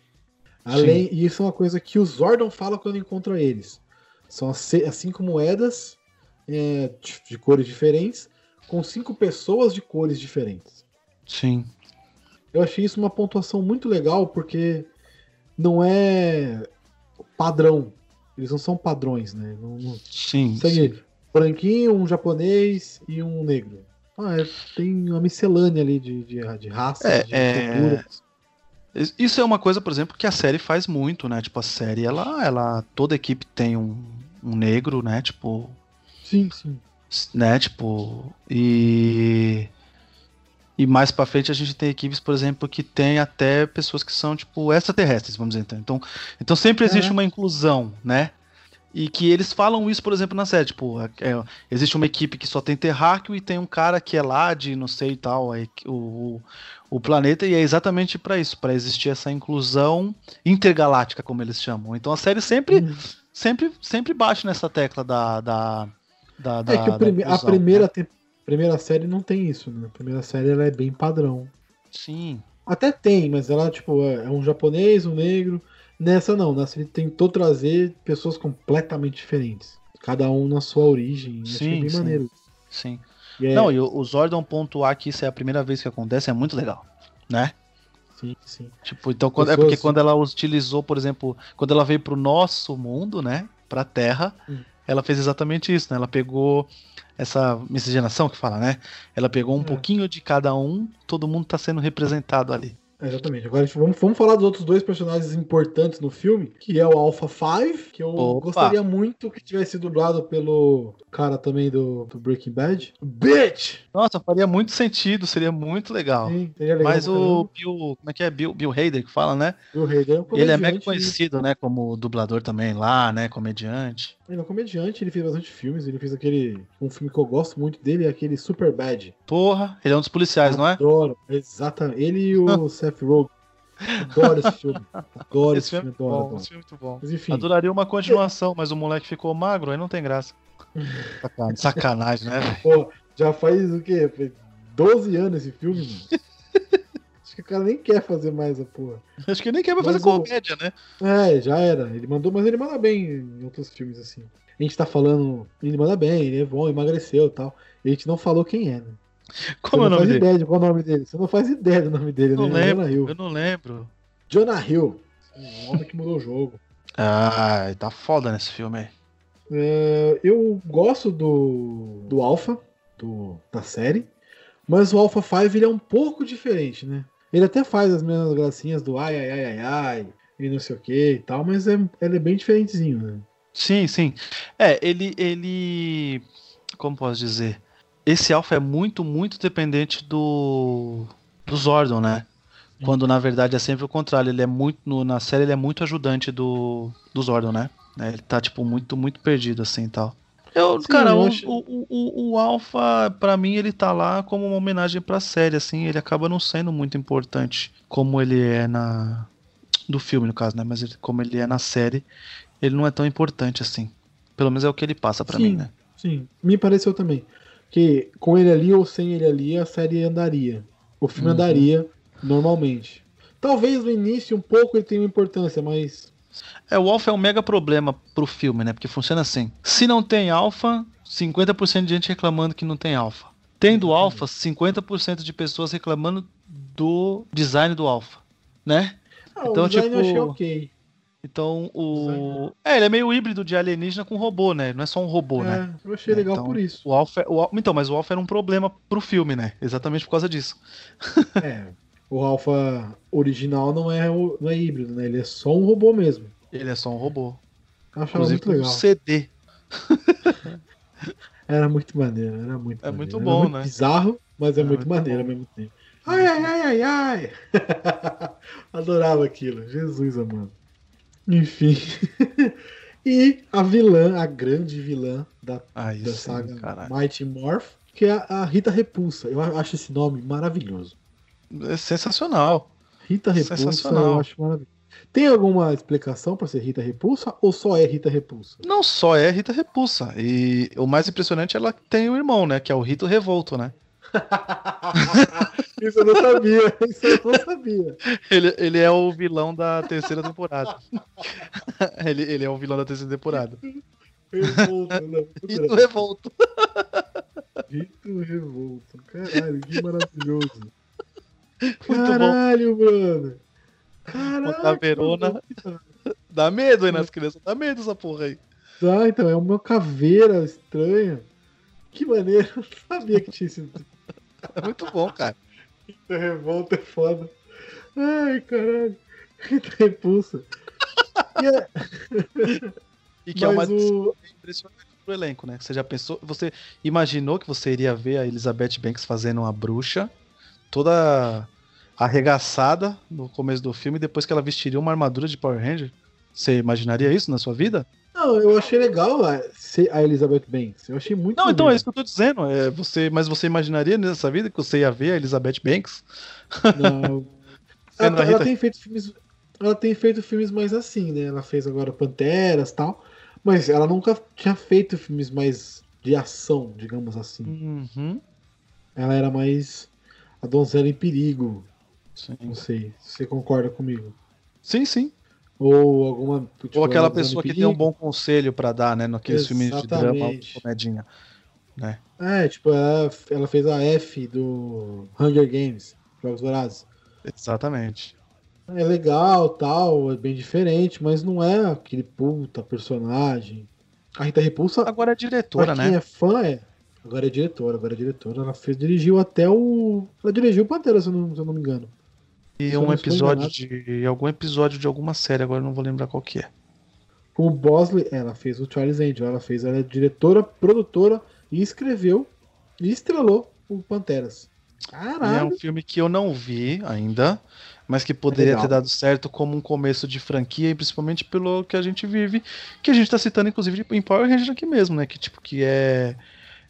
Além, e isso é uma coisa que o Zordon fala quando encontra eles. São as, as cinco moedas é, de, de cores diferentes, com cinco pessoas de cores diferentes. Sim. Eu achei isso uma pontuação muito legal, porque não é. padrão. Eles não são padrões, né? Não, não... Sim. Segue branquinho, um japonês e um negro. Ah, é- tem uma miscelânea ali de, de, de raças, É, de é- culturas. Isso é uma coisa, por exemplo, que a série faz muito, né? Tipo, a série, ela, ela toda equipe tem um, um negro, né? Tipo, Sim, sim. né? Tipo, e e mais pra frente a gente tem equipes, por exemplo, que tem até pessoas que são tipo extraterrestres, vamos dizer então. Então, então sempre existe É. uma inclusão, né? E que eles falam isso, por exemplo, na série, tipo, é- é, existe uma equipe que só tem terráqueo e tem um cara que é lá de não sei e tal, que- o, o planeta, e é exatamente pra isso, pra existir essa inclusão intergaláctica, como eles chamam. Então a série sempre Hum. sempre, sempre bate nessa tecla da. da, da, É da- que o da prime- a inclusão, primeira, né? primeira série não tem isso, né? A primeira série ela é bem padrão. Sim. Até tem, mas ela, tipo, é é um japonês, um negro. Nessa não, nessa ele tentou trazer pessoas completamente diferentes. Cada um na sua origem. Que é Sim, bem sim. maneiro. Sim. E é- Não, e o, Zordon pontuar que isso é a primeira vez que acontece é muito legal. Né? Sim, sim. Tipo, então quando, é Pessoas- porque quando ela utilizou, por exemplo, quando ela veio pro nosso mundo, né? Pra Terra, Hum. ela fez exatamente isso, né? Ela pegou essa miscigenação que fala, né? Ela pegou um É. pouquinho de cada um, todo mundo tá sendo representado ali. Exatamente. Agora gente- vamos, vamos falar dos outros dois personagens importantes no filme, que é o Alpha 5, que eu Opa. gostaria muito que tivesse dublado pelo cara também do, do Breaking Bad. Bitch! Nossa, faria muito sentido, seria muito legal. Sim, seria legal Mas o. Bill, como é que é? Bill, Bill Hader que fala, né? O Hader é um Ele é mega conhecido, né? Como dublador também lá, né? Comediante. Ele é um comediante, ele fez bastante filmes. Ele fez aquele. Um filme que eu gosto muito dele é aquele Super Bad. Porra, ele é um dos policiais, não é? Adoro. Exatamente. Ele e o Seth Rogen. Adoro esse filme. Adoro esse, Esse filme filme. é Adoro, bom, adoro. esse filme é muito bom. Mas enfim. Adoraria uma continuação, mas o moleque ficou magro, aí não tem graça. Sacanagem, Sacanagem, né? Pô, já faz o quê? Faz 12 anos esse filme, mano. Acho que o cara nem quer fazer mais a porra. Acho que nem quer mais Mas fazer o- comédia, né? É, já era. Ele mandou, mas ele manda bem em outros filmes, assim. A gente tá falando, ele manda bem, ele é bom, emagreceu e tal. E a gente não falou quem é, né? Como é Você o não nome faz dele? ideia de qual é o nome dele. Você não faz ideia do nome dele, não né? lembro, Jonah Hill. eu não lembro. Jonah Hill. Um homem que mudou o jogo. Ai, tá foda nesse filme aí. É, eu gosto do, do Alpha, do, da série, mas o Alpha 5 ele é um pouco diferente, né? Ele até faz as mesmas gracinhas do ai, ai, ai, ai, ai, e não sei o que e tal, mas é, ele é bem diferentezinho, né? Sim, sim. É, ele, ele. Como posso dizer? Esse Alpha é muito, muito dependente do. do Zordon, né? Quando na verdade é sempre o contrário. Ele é muito. no- na série ele é muito ajudante do, do Zordon, né? Né, Ele tá, tipo, muito, muito perdido assim e tal. Eu, Sim, cara, eu o, acho- o, o, o Alpha, pra mim, ele tá lá como uma homenagem pra série, assim. Ele acaba não sendo muito importante como ele é na. Do filme, no caso, né? Mas ele- como ele é na série, ele não é tão importante assim. Pelo menos é o que ele passa pra Sim. mim, né? Sim, me pareceu também. Que com ele ali ou sem ele ali, a série andaria. O filme Uhum. andaria normalmente. Talvez no início um pouco ele tenha uma importância, mas. É, o Alpha é um mega problema pro filme, né? Porque funciona assim. Se não tem Alpha, 50% de gente reclamando que não tem Alpha. Tendo Alpha, 50% de pessoas reclamando do design do Alpha, né? Ah, Então, o design eu achei tipo, ok. Então, o. É, ele é meio híbrido de alienígena com robô, né? Não é só um robô, né? É, eu achei É, legal então, por isso. O Alpha, o Al- Então, mas o Alpha era um problema pro filme, né? Exatamente por causa disso. É, o Alpha original não é, não é híbrido, né? Ele é só um robô mesmo. Ele é só um robô. Eu achava Inclusive muito um legal. CD. Era muito maneiro, era muito É maneiro. muito bom, muito né? bizarro, mas é, É muito muito maneiro bom. ao mesmo tempo. Ai, ai, ai, ai, ai. Adorava aquilo. Jesus amado. Enfim. e a vilã, a grande vilã da, Aí da sim, saga caralho. Mighty Morph, que é a, a Rita Repulsa. Eu acho esse nome maravilhoso. É sensacional. Rita Repulsa, Sensacional. eu acho maravilhoso. Tem alguma explicação pra ser Rita Repulsa ou só é Rita Repulsa? Não só é Rita Repulsa. E o mais impressionante é ela tem o irmão, né? Que é o Rito Revolto, né? Isso eu não sabia, isso eu não sabia. Ele, ele é o vilão da terceira temporada. ele, ele é o vilão da terceira temporada. Revolta, não. muito Rito legal. Revolto. Rito Revolta. Caralho, que maravilhoso. Muito bom. Caralho, mano. Caralho. Caveirona. Dá medo aí nas crianças, dá medo essa porra aí. Ah, então, é uma caveira estranha. Que maneiro, eu não sabia que tinha esse É muito bom, cara. Essa revolta é foda. Ai, caralho. Rita repulsa. E é- E que é uma Mas o... impressionante pro elenco, né? Você já pensou, você imaginou que você iria ver a Elizabeth Banks fazendo uma bruxa toda arregaçada no começo do filme, depois que ela vestiria uma armadura de Power Ranger? Você imaginaria isso na sua vida? Não, eu achei legal a, a Elizabeth Banks. Eu achei muito Não, então é isso que eu tô dizendo. É, você, mas você imaginaria nessa vida que você ia ver a Elizabeth Banks? Não. Ela, ela tem feito filmes. Ela tem feito filmes mais assim, né? Ela fez agora Panteras e tal. Mas ela nunca tinha feito filmes mais de ação, digamos assim. Uhum. Ela era mais a donzela em perigo. Sim. Não sei se você concorda comigo. sim, sim. Ou alguma. tipo, Ou aquela pessoa que tem um bom conselho pra dar, né? Naqueles filmes de drama comedinha. É, tipo, ela, ela fez a F do Hunger Games, Jogos Vorazes. Exatamente. É legal, tal, é bem diferente, mas não é aquele puta personagem. A Rita Repulsa, Agora é diretora, pra quem né? é fã, é. Agora é diretora, agora é diretora. Ela fez, dirigiu até o. Ela dirigiu o Pantera, se eu não, se eu não me engano. E um episódio de. algum episódio de alguma série, agora não vou lembrar qual que é. Com o Bosley, ela fez o Charles Angel. Ela fez, ela é diretora, produtora e escreveu e estrelou o Panteras. E é Caralho! um filme que eu não vi ainda, mas que poderia legal. ter dado certo como um começo de franquia, e principalmente pelo que a gente vive, que a gente tá citando, inclusive, em Power Rangers aqui mesmo, né? Que tipo, que é,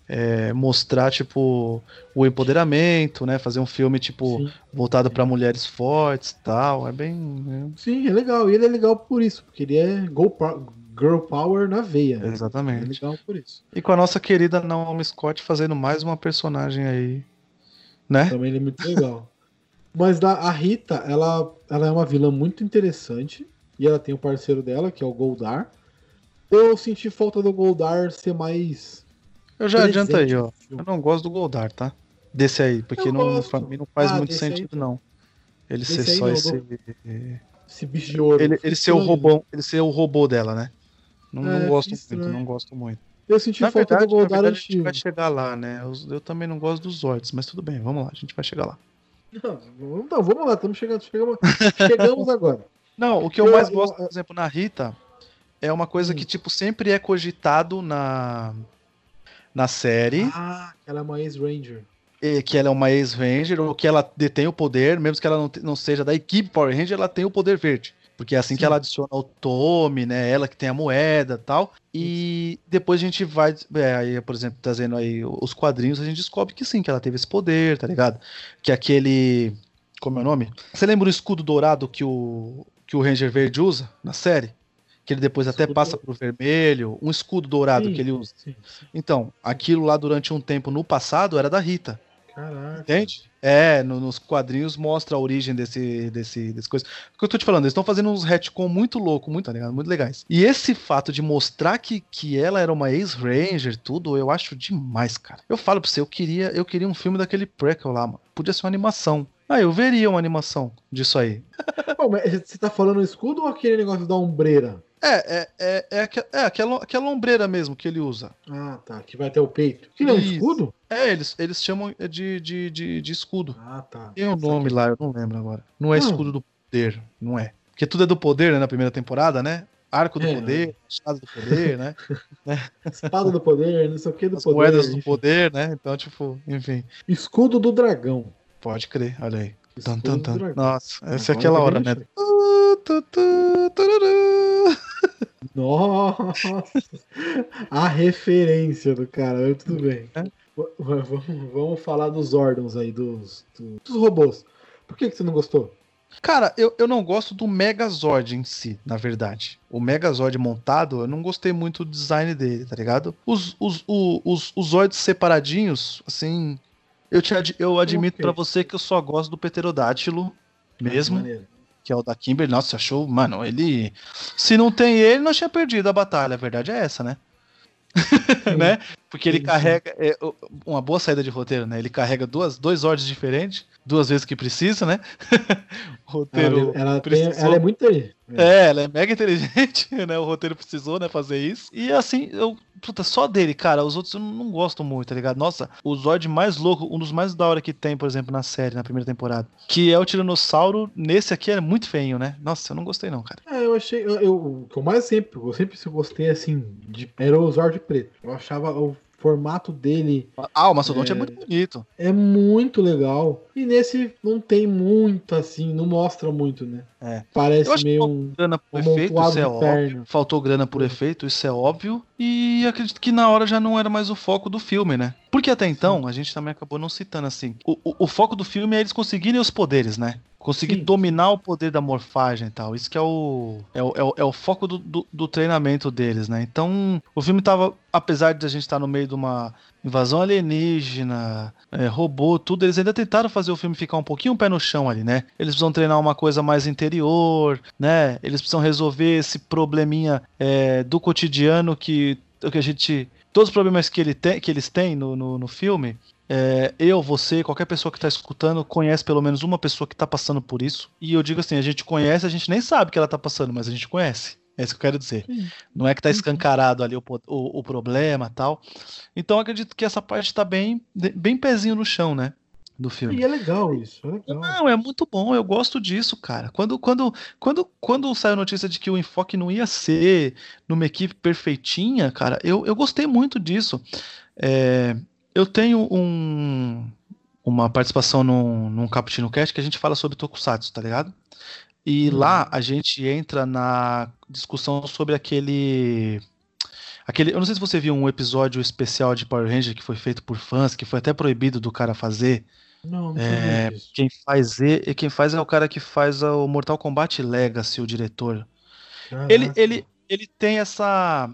é mostrar, tipo, o empoderamento, né? Fazer um filme, tipo, Sim. voltado pra mulheres fortes e tal. É bem. Sim, é legal. E ele é legal por isso, porque ele é girl power na veia. é, É exatamente. legal por isso. E com a nossa querida Naomi Scott fazendo mais uma personagem aí, né? Também ele é muito legal. Mas da, a Rita, ela, ela é uma vilã muito interessante. E ela tem o parceiro dela, que é o Goldar. Eu senti falta do Goldar ser mais. Eu já presente adianto aí, ó. Eu não gosto do Goldar, tá? Desse aí, porque Eu não, gosto. pra mim não faz Ah, muito aí, sentido, então. não. Ele ser aí só esse. Esse bicho de ouro. Ele, ele ser o robô, ele ser o robô dela, né? Não, É, não gosto muito, estranho. não gosto muito. Eu senti Na falta verdade, do Goldar verdade a gente vai chegar lá, né? Eu, eu também não gosto dos Zords, mas tudo bem, vamos lá, a gente vai chegar lá. Não, não, vamos lá, estamos chegando. Chegamos, chegamos agora. Não, o que eu, Eu- mais eu- gosto, por exemplo, na Rita, é uma coisa Hum. que, tipo, sempre é cogitado na, na série. Ah, ela é uma ex-Ranger. que ela é uma ex-Ranger, ou que ela detém o poder, mesmo que ela não, não seja da equipe Power Ranger, ela tem o poder verde. Porque é assim que Sim. ela adiciona o Tommy, né? Ela que tem a moeda e tal. E depois a gente vai, é, aí, por exemplo, trazendo aí os quadrinhos, a gente descobre que sim, que ela teve esse poder, tá ligado? Que aquele. Como é o nome? Você lembra o escudo dourado que o, que o Ranger Verde usa na série? Que ele depois até Escudo- passa pro vermelho. Um escudo dourado Sim, que ele usa. Sim, sim. Então, aquilo lá durante um tempo no passado era da Rita. Caraca. Entende? É, no- nos quadrinhos mostra a origem desse, desse, desse coisa. O que eu tô te falando, eles estão fazendo uns retcon muito louco, muito, tá ligado? Muito legais. E esse fato de mostrar que, que ela era uma ex-ranger, tudo, eu acho demais, cara. Eu falo pra você, eu queria, eu queria um filme daquele prequel lá, mano. Podia ser uma animação. Ah, eu veria uma animação disso aí. Pô, mas você tá falando escudo ou aquele negócio da ombreira? É, é, é, é, é aquela, aquela ombreira mesmo que ele usa. Ah, tá. Que vai ter o peito. Que não é um escudo? É, eles, eles chamam de, de, de, de escudo. Ah, tá. Tem o nome lá, eu não lembro agora. Não é Não. escudo do poder, não é. Porque tudo é do poder, né, na primeira temporada, né? Arco do É. poder, machado do poder, né? Espada do poder, não sei o que do As poder. moedas do poder, né? Então, tipo, enfim. Escudo do dragão. Pode crer, olha aí. Tan, Escudo tan, tan. Nossa, essa é aquela que hora, né? Tu, tu, tururu. Nossa! A referência do cara, tudo bem. É. Vamos, vamos falar dos órgãos aí, dos, do- dos robôs. Por que, que você não gostou? Cara, eu, eu não gosto do Megazord em si, na verdade. O Megazord montado, eu não gostei muito do design dele, tá ligado? Os, os, o- os, os Zords separadinhos, assim. Eu, te, ad- eu admito Ok. pra você que eu só gosto do Pterodátilo mesmo, Maneiro. Que é o da Kimberly. Nossa, você achou, mano, ele. Se não tem ele, nós tinha perdido a batalha. A verdade é essa, né? né? Porque ele carrega. é, uma boa saída de roteiro, né? Ele carrega duas, dois ordens diferentes, duas vezes que precisa, né? o roteiro. Ela, ela, tem- ela é muito. É. É, ela é mega inteligente, né? O roteiro precisou, né, fazer isso. E assim, eu. Puta, só dele, cara. Os outros eu não, gosto muito, tá ligado? Nossa, o Zord mais louco, um dos mais da hora que tem, por exemplo, na série, na primeira temporada. Que é o Tiranossauro. Nesse aqui é muito feinho, né? Nossa, eu não gostei, não, cara. É, eu achei. Eu, eu- o que eu mais sempre, eu sempre gostei assim, de, era o Zord preto. Eu achava o formato dele Ah, o Mastodonte é, É. muito bonito. é muito legal. E nesse não tem muito assim, não mostra muito, né? É. Parece meio faltou um. grana por um efeito, isso é óbvio. Faltou grana por efeito, isso é óbvio. E acredito que na hora já não era mais o foco do filme, né? Porque até então, a gente também acabou não citando assim. O, o, o foco do filme é eles conseguirem os poderes, né? Conseguir Sim. dominar o poder da morfagem e tal. Isso que é o, é o, é o, é o foco do, do, do treinamento deles, né? Então, o filme tava, apesar de a gente estar no meio de uma invasão alienígena, é, robô, tudo, eles ainda tentaram fazer o filme ficar um pouquinho o pé no chão ali, né? Eles precisam treinar uma coisa mais interior, né? Eles precisam resolver esse probleminha é, do cotidiano que, que a gente. Todos os problemas que, ele tem, que eles têm no, no, no filme. É, eu, você, qualquer pessoa que está escutando conhece pelo menos uma pessoa que está passando por isso. E eu digo assim, a gente conhece, a gente nem sabe que ela está passando, mas a gente conhece. É isso que eu quero dizer. Não é que tá escancarado ali o, o, o problema tal. Então eu acredito que essa parte tá bem, bem pezinho no chão, né? Do filme. E é legal isso, é legal. Não, é muito bom, eu gosto disso, cara. Quando, quando, quando, quando saiu a notícia de que o enfoque não ia ser numa equipe perfeitinha, cara, eu, eu gostei muito disso. É, eu tenho um, uma participação num, num Cappuccino Cast que a gente fala sobre Tokusatsu, tá ligado? E Uhum. lá a gente entra na discussão sobre aquele. Aquele, eu não sei se você viu um episódio especial de Power Ranger que foi feito por fãs, que foi até proibido do cara fazer. Não, não É, quem faz e quem faz é o cara que faz o Mortal Kombat Legacy, o diretor. Ele, ele, ele tem essa,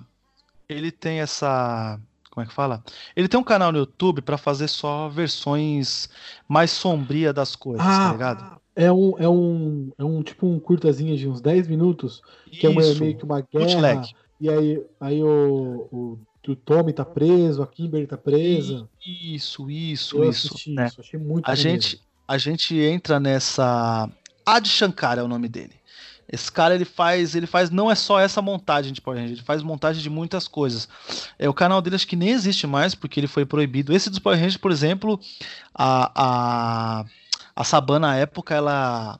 ele tem essa, como é que fala? Ele tem um canal no YouTube pra fazer só versões mais sombria das coisas, tá ligado? Ah, é um, é um, é um tipo um curtazinho de uns 10 minutos, que é uma- Isso, meio que uma guerra. bootleg. E aí, aí o, o, o Tommy tá preso, a Kimberly tá presa. Isso, isso, isso, né? isso, achei muito A maneiro. gente, a gente entra nessa. Ad Shankar é o nome dele. Esse cara ele faz, ele faz não é só essa montagem de Power Ranger, ele faz montagem de muitas coisas. É o canal dele acho que nem existe mais porque ele foi proibido. Esse dos Power Rangers, por exemplo, a a, a Saban na época ela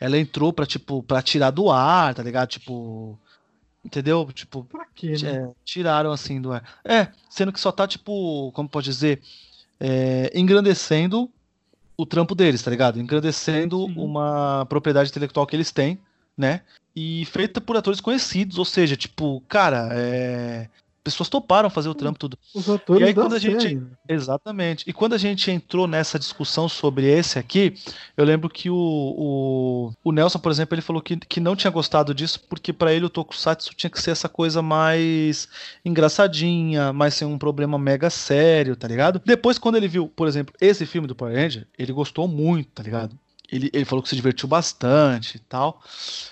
ela entrou pra tipo para tirar do ar, tá ligado? Tipo, entendeu? Tipo, Pra quê, né? é, tiraram assim do ar. É, sendo que só tá, tipo, como pode dizer, é, engrandecendo o trampo deles, tá ligado? Engrandecendo Sim. uma propriedade intelectual que eles têm, né? E feita por atores conhecidos, ou seja, tipo, cara, é, pessoas toparam fazer o trampo tudo. Os atores E aí, quando a série, né? Exatamente. E quando a gente entrou nessa discussão sobre esse aqui, eu lembro que o, o, o Nelson, por exemplo, ele falou que, que não tinha gostado disso porque pra ele o Tokusatsu tinha que ser essa coisa mais engraçadinha, mais sem um problema mega sério, tá ligado? Depois, quando ele viu, por exemplo, esse filme do Power Ranger, ele gostou muito, tá ligado? Ele, ele falou que se divertiu bastante e tal.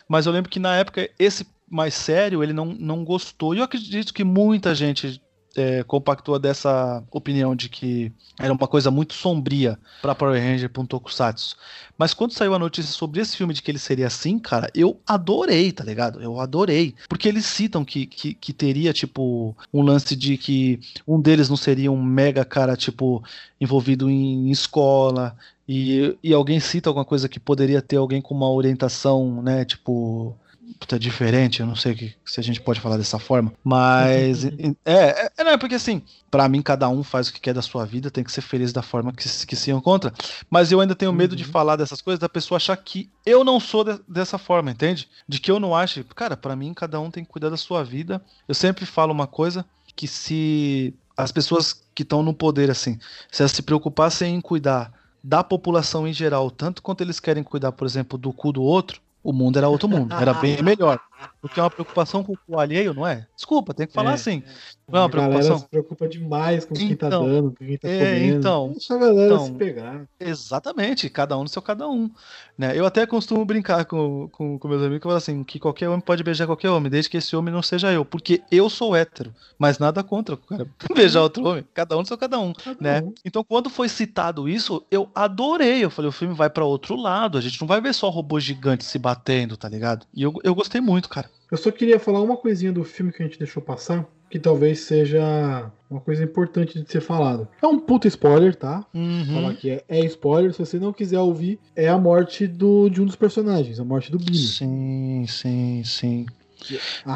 Mas eu lembro que na época, esse mais sério, ele não, não gostou. E eu acredito que muita gente é, compactua dessa opinião de que era uma coisa muito sombria pra Power Ranger, pra um Tokusatsu. Mas quando saiu a notícia sobre esse filme de que ele seria assim, cara, eu adorei, tá ligado? Eu adorei. Porque eles citam que, que, que teria, tipo, um lance de que um deles não seria um mega cara, tipo, envolvido em escola. E, e alguém cita alguma coisa que poderia ter alguém com uma orientação, né, tipo, puta, diferente, eu não sei que, se a gente pode falar dessa forma, mas é, é, é, não, porque assim, pra mim cada um faz o que quer da sua vida, tem que ser feliz da forma que, se- que se encontra, mas eu ainda tenho medo de Uhum. falar dessas coisas, da pessoa achar que eu não sou de- dessa forma, entende? De que eu não acho, cara, pra mim cada um tem que cuidar da sua vida, eu sempre falo uma coisa, que se as pessoas que estão no poder, assim, se elas se preocupassem em cuidar da população em geral, tanto quanto eles querem cuidar, por exemplo, do cu do outro, o mundo era outro mundo, era bem melhor. Porque é uma preocupação com o alheio, não é? Desculpa, tem que falar É, assim. Não é uma a preocupação? se preocupa demais com quem tá Então, dando, com quem tá é, comendo. então, Deixa a galera então. se pegar. Exatamente, cada um no seu cada um. Né? Eu até costumo brincar com, com, com meus amigos que falo assim, que qualquer homem pode beijar qualquer homem, desde que esse homem não seja eu. Porque eu sou hétero, mas nada contra o cara beijar outro homem. Cada um no seu cada um. Cada né? um. Então, quando foi citado isso, eu adorei. Eu falei, o filme vai pra outro lado. A gente não vai ver só robôs gigantes se batendo, tá ligado? E eu, eu gostei muito, cara. Eu só queria falar uma coisinha do filme que a gente deixou passar, que talvez seja uma coisa importante de ser falado. É um puta spoiler, tá? Falar Uhum. que é, é spoiler, se você não quiser ouvir, é a morte do, de um dos personagens, a morte do Billy. Sim, sim, sim.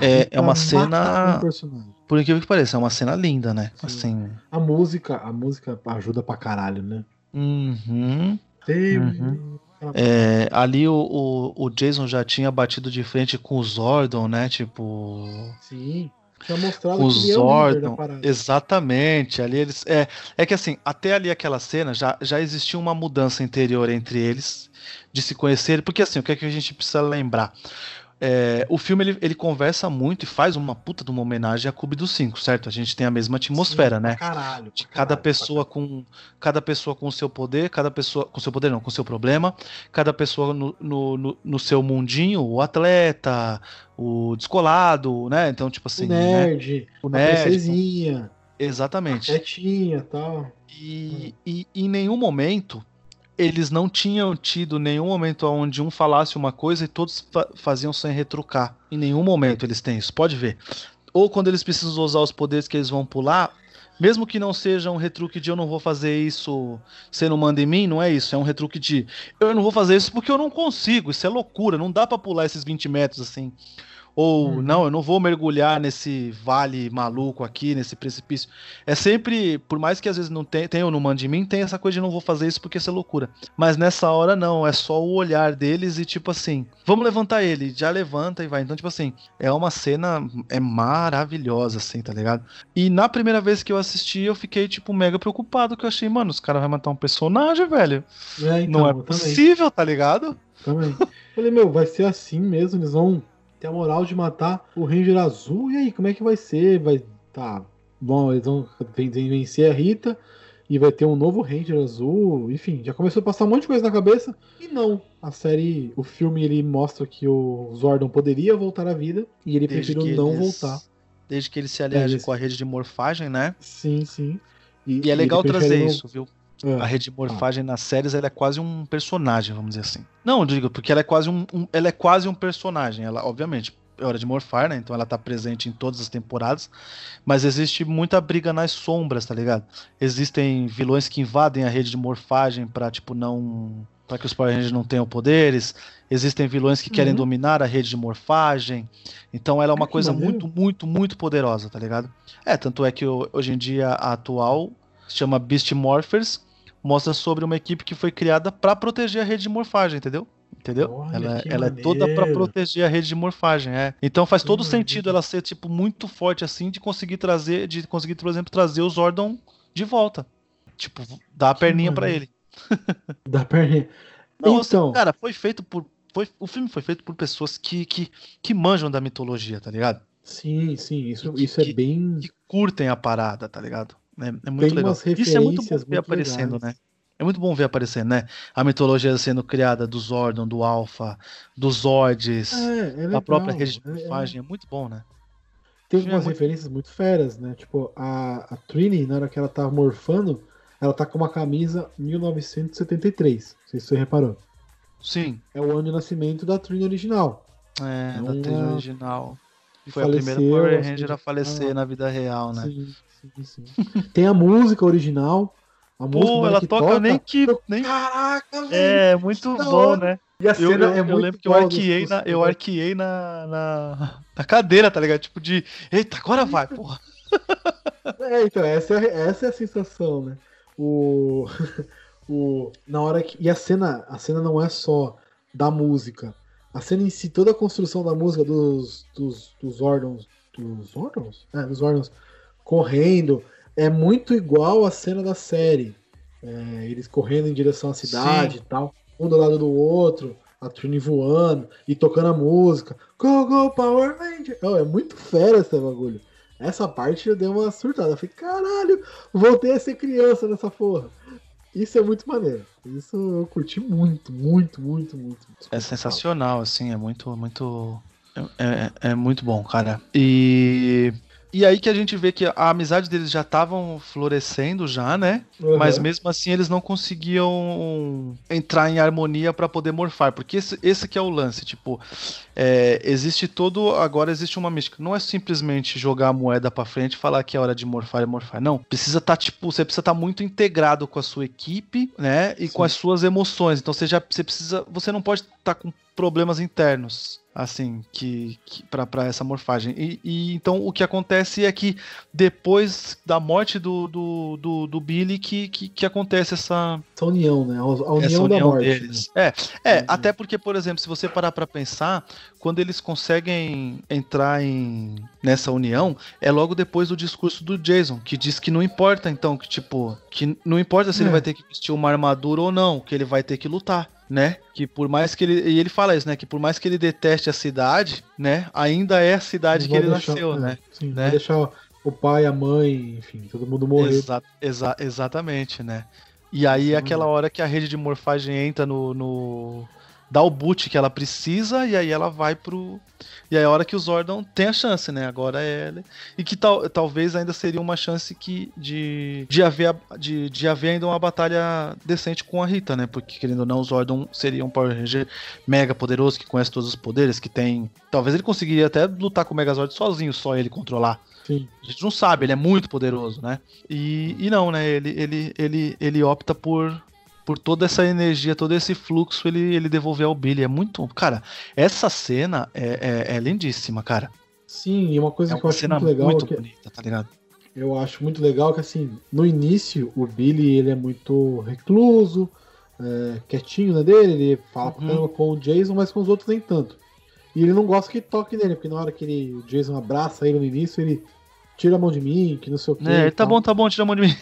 É- é uma cena- um. Por incrível que pareça, é uma cena linda, né? Sim. Assim. A música, a música ajuda pra caralho, né? Uhum. Tem- Uhum. É, ali o, o, o Jason já tinha batido de frente com o Zordon, né? Tipo. Sim. Tinha mostrado o que é Zordon. Exatamente. Ali eles. É, é que assim, até ali aquela cena já, já existia uma mudança interior entre eles, de se conhecer. Porque assim, o que, é que a gente precisa lembrar? É, o filme ele, ele conversa muito e faz uma puta de uma homenagem a Cube dos Cinco, certo? A gente tem a mesma atmosfera, Sim, né? Caralho. de cada caralho, pessoa com cada pessoa com o seu poder, cada pessoa com seu poder não, com seu problema, cada pessoa no, no, no, no seu mundinho, o atleta, o descolado, né? Então, tipo assim, caralho. O né? nerd, O a nerd, princesinha, exatamente. quietinha e tal. E, e em nenhum momento eles não tinham tido nenhum momento onde um falasse uma coisa e todos fa- faziam sem retrucar. Em nenhum momento eles têm isso, pode ver. Ou quando eles precisam usar os poderes que eles vão pular, mesmo que não seja um retruque de eu não vou fazer isso, você não manda em mim, não é isso. É um retruque de eu não vou fazer isso porque eu não consigo. Isso é loucura, não dá pra pular esses 20 metros assim. Ou Uhum. não, eu não vou mergulhar nesse vale maluco aqui, nesse precipício. É sempre, por mais que às vezes não tenha, tenha ou não mande em mim, tem essa coisa de não vou fazer isso porque isso é loucura. Mas nessa hora não, é só o olhar deles e tipo assim, vamos levantar ele, já levanta e vai. Então, tipo assim, é uma cena é maravilhosa, assim, tá ligado? E na primeira vez que eu assisti, eu fiquei, tipo, mega preocupado, que eu achei, mano, os caras vão matar um personagem, velho. É, então, não é eu também. possível, tá ligado? Também. Falei, meu, vai ser assim mesmo, eles vão ter a moral de matar o Ranger Azul, e aí, como é que vai ser? Vai. Tá. Bom, eles vão ven- vencer a Rita e vai ter um novo Ranger Azul, enfim, já começou a passar um monte de coisa na cabeça. E não, a série, o filme, ele mostra que o Zordon poderia voltar à vida e ele Desde preferiu não eles- voltar. Desde que ele se aliaje eles- com a rede de morfagem, né? Sim, sim. E é ele legal prefere trazer não- isso, viu? A Ah, rede de morfagem nas séries ela é quase um personagem, vamos dizer assim. Não, digo, porque ela é quase um, um- ela é quase um personagem. Ela, obviamente, é hora de morfar, né? Então ela tá presente em todas as temporadas. Mas existe muita briga nas sombras, tá ligado? Existem vilões que invadem a rede de morfagem pra, tipo, não. Pra que os Power Rangers não tenham poderes. Existem vilões que querem Uhum. dominar a rede de morfagem. Então ela é uma coisa muito, muito, muito poderosa, tá ligado? É, tanto é que ho- hoje em dia a atual se chama Beast Morphers, mostra sobre uma equipe que foi criada pra proteger a rede de morfagem, entendeu? Entendeu? Olha, ela ela é toda pra maneiro. proteger a rede de morfagem, é. Então faz Que todo maneiro. sentido ela ser tipo muito forte assim de conseguir trazer, de conseguir, por exemplo, trazer o Zordon de volta. Tipo, dar a Que perninha pra maneiro. ele. Da perna. Não, assim, Então, cara, foi feito por foi, o filme foi feito por pessoas que, que, que manjam da mitologia, tá ligado? sim, sim, isso, que- isso é bem. Que curtem a parada, tá ligado? É, é muito Tem legal. Isso é muito bom ver muito aparecendo, legais. né? É muito bom ver aparecendo, né? A mitologia sendo criada do Zordon, do Alpha, dos Zords, É, é da legal. própria rede de é- é-. É muito bom, né? Tem é umas muito- referências muito feras, né? Tipo, a, a Trini, na hora que ela tá morfando, ela tá com uma camisa 1973. Não sei se você reparou. Sim. É o ano de nascimento da Trini original. É, É da uma- original. Foi a primeira faleceu, Power Ranger a falecer ah, na vida real, né? Sim, sim, sim. Tem a música original. A música Pô, hora ela que toca, nem que. Nem... Caraca, velho! É, muito bom, hora. né? E a Eu, cena eu, é eu muito lembro que eu arqueei, dos- na, eu arqueei na, na, na cadeira, tá ligado? Tipo de. Eita, agora vai, porra. É, então, essa é, essa é a sensação, né? O, o, na hora que. E a cena, a cena não é só da música. A cena em si, toda a construção da música dos, dos, dos órgãos. Dos órgãos? É, dos órgãos correndo. É muito igual à cena da série. É, eles correndo em direção à cidade Sim. e tal, um do lado do outro. a Trini voando e tocando a música. Go, go, Power Ranger. Oh, é muito fera esse bagulho. Essa parte eu dei uma surtada. Eu falei, caralho, voltei a ser criança nessa porra. Isso é muito maneiro. Isso eu curti muito, muito, muito, muito. É sensacional, assim, é muito, muito. É, é, é muito bom, cara. E e aí que a gente vê que a amizade deles já estavam florescendo já, né? Uhum. Mas mesmo assim eles não conseguiam entrar em harmonia para poder morfar, porque esse, esse que é o lance, tipo, é, existe todo, agora existe uma mística, não é simplesmente jogar a moeda para frente e falar que é hora de morfar e morfar, não. Precisa estar tá, tipo, você precisa estar tá muito integrado com a sua equipe, né? E Sim. com as suas emoções. Então você já você precisa, você não pode estar tá com problemas internos assim, que, que para essa morfagem. E, e, então o que acontece é que depois da morte do, do, do, do Billy que, que, que, acontece essa, essa união, né? A união, essa união da morte. Deles. Né? É, é até porque, por exemplo, se você parar para pensar, quando eles conseguem entrar em nessa união, é logo depois do discurso do Jason, que diz que não importa então, que tipo, que não importa se é. ele vai ter que vestir uma armadura ou não, que ele vai ter que lutar né? Que por mais que ele. E ele fala isso, né? Que por mais que ele deteste a cidade, né? Ainda é a cidade que ele deixar, nasceu, é, né? Sim, né? Deixar o pai, a mãe, enfim, todo mundo morrer. Exa exa exatamente, né? E aí é aquela hora que a rede de morfagem entra no, no dá o boot que ela precisa e aí ela vai pro. E aí é a hora que o Zordon tem a chance, né? Agora é ela. E que tal, talvez ainda seria uma chance que de, de, haver, de, de haver ainda uma batalha decente com a Rita, né? Porque, querendo ou não, o Zordon seria um Power Ranger mega poderoso, que conhece todos os poderes, que tem. Talvez ele conseguiria até lutar com o Megazord sozinho, só ele controlar. Sim. A gente não sabe, ele é muito poderoso, né? E, e não, né? Ele, ele, ele, ele opta por por toda essa energia, todo esse fluxo ele, ele devolver ao Billy. É muito. Cara, essa cena é, é, é lindíssima, cara. Sim, e uma coisa é que eu acho muito legal. Muito que bonita, tá ligado? Eu acho muito legal que, assim, no início, o Billy ele é muito recluso, é, quietinho né, dele, ele fala uhum. com o Jason, mas com os outros nem tanto. E ele não gosta que toque nele, porque na hora que ele, o Jason abraça ele no início, ele tira a mão de mim, que não sei o que. É, tá bom, tá bom, tira a mão de mim.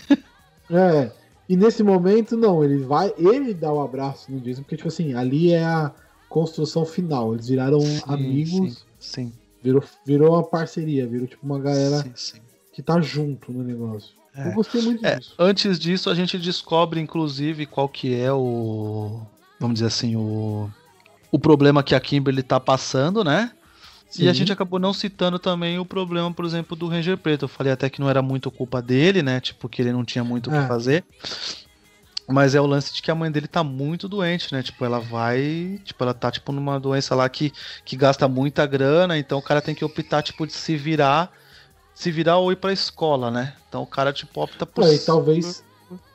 É, e nesse momento, não, ele vai, ele dá o um abraço no Jason, porque, tipo assim, ali é a construção final. Eles viraram sim, amigos. Sim, sim. Virou, virou uma parceria, virou tipo uma galera sim, que tá junto no negócio. É. Eu gostei muito é, disso. Antes disso, a gente descobre, inclusive, qual que é o. Vamos dizer assim, o. O problema que a Kimberly tá passando, né? Sim. E a gente acabou não citando também o problema, por exemplo, do Ranger Preto. Eu falei até que não era muito culpa dele, né? Tipo, que ele não tinha muito o é. que fazer. Mas é o lance de que a mãe dele tá muito doente, né? Tipo, ela vai. Tipo, ela tá, tipo, numa doença lá que, que gasta muita grana, então o cara tem que optar, tipo, de se virar. Se virar ou ir pra escola, né? Então o cara, tipo, opta por. É, e talvez.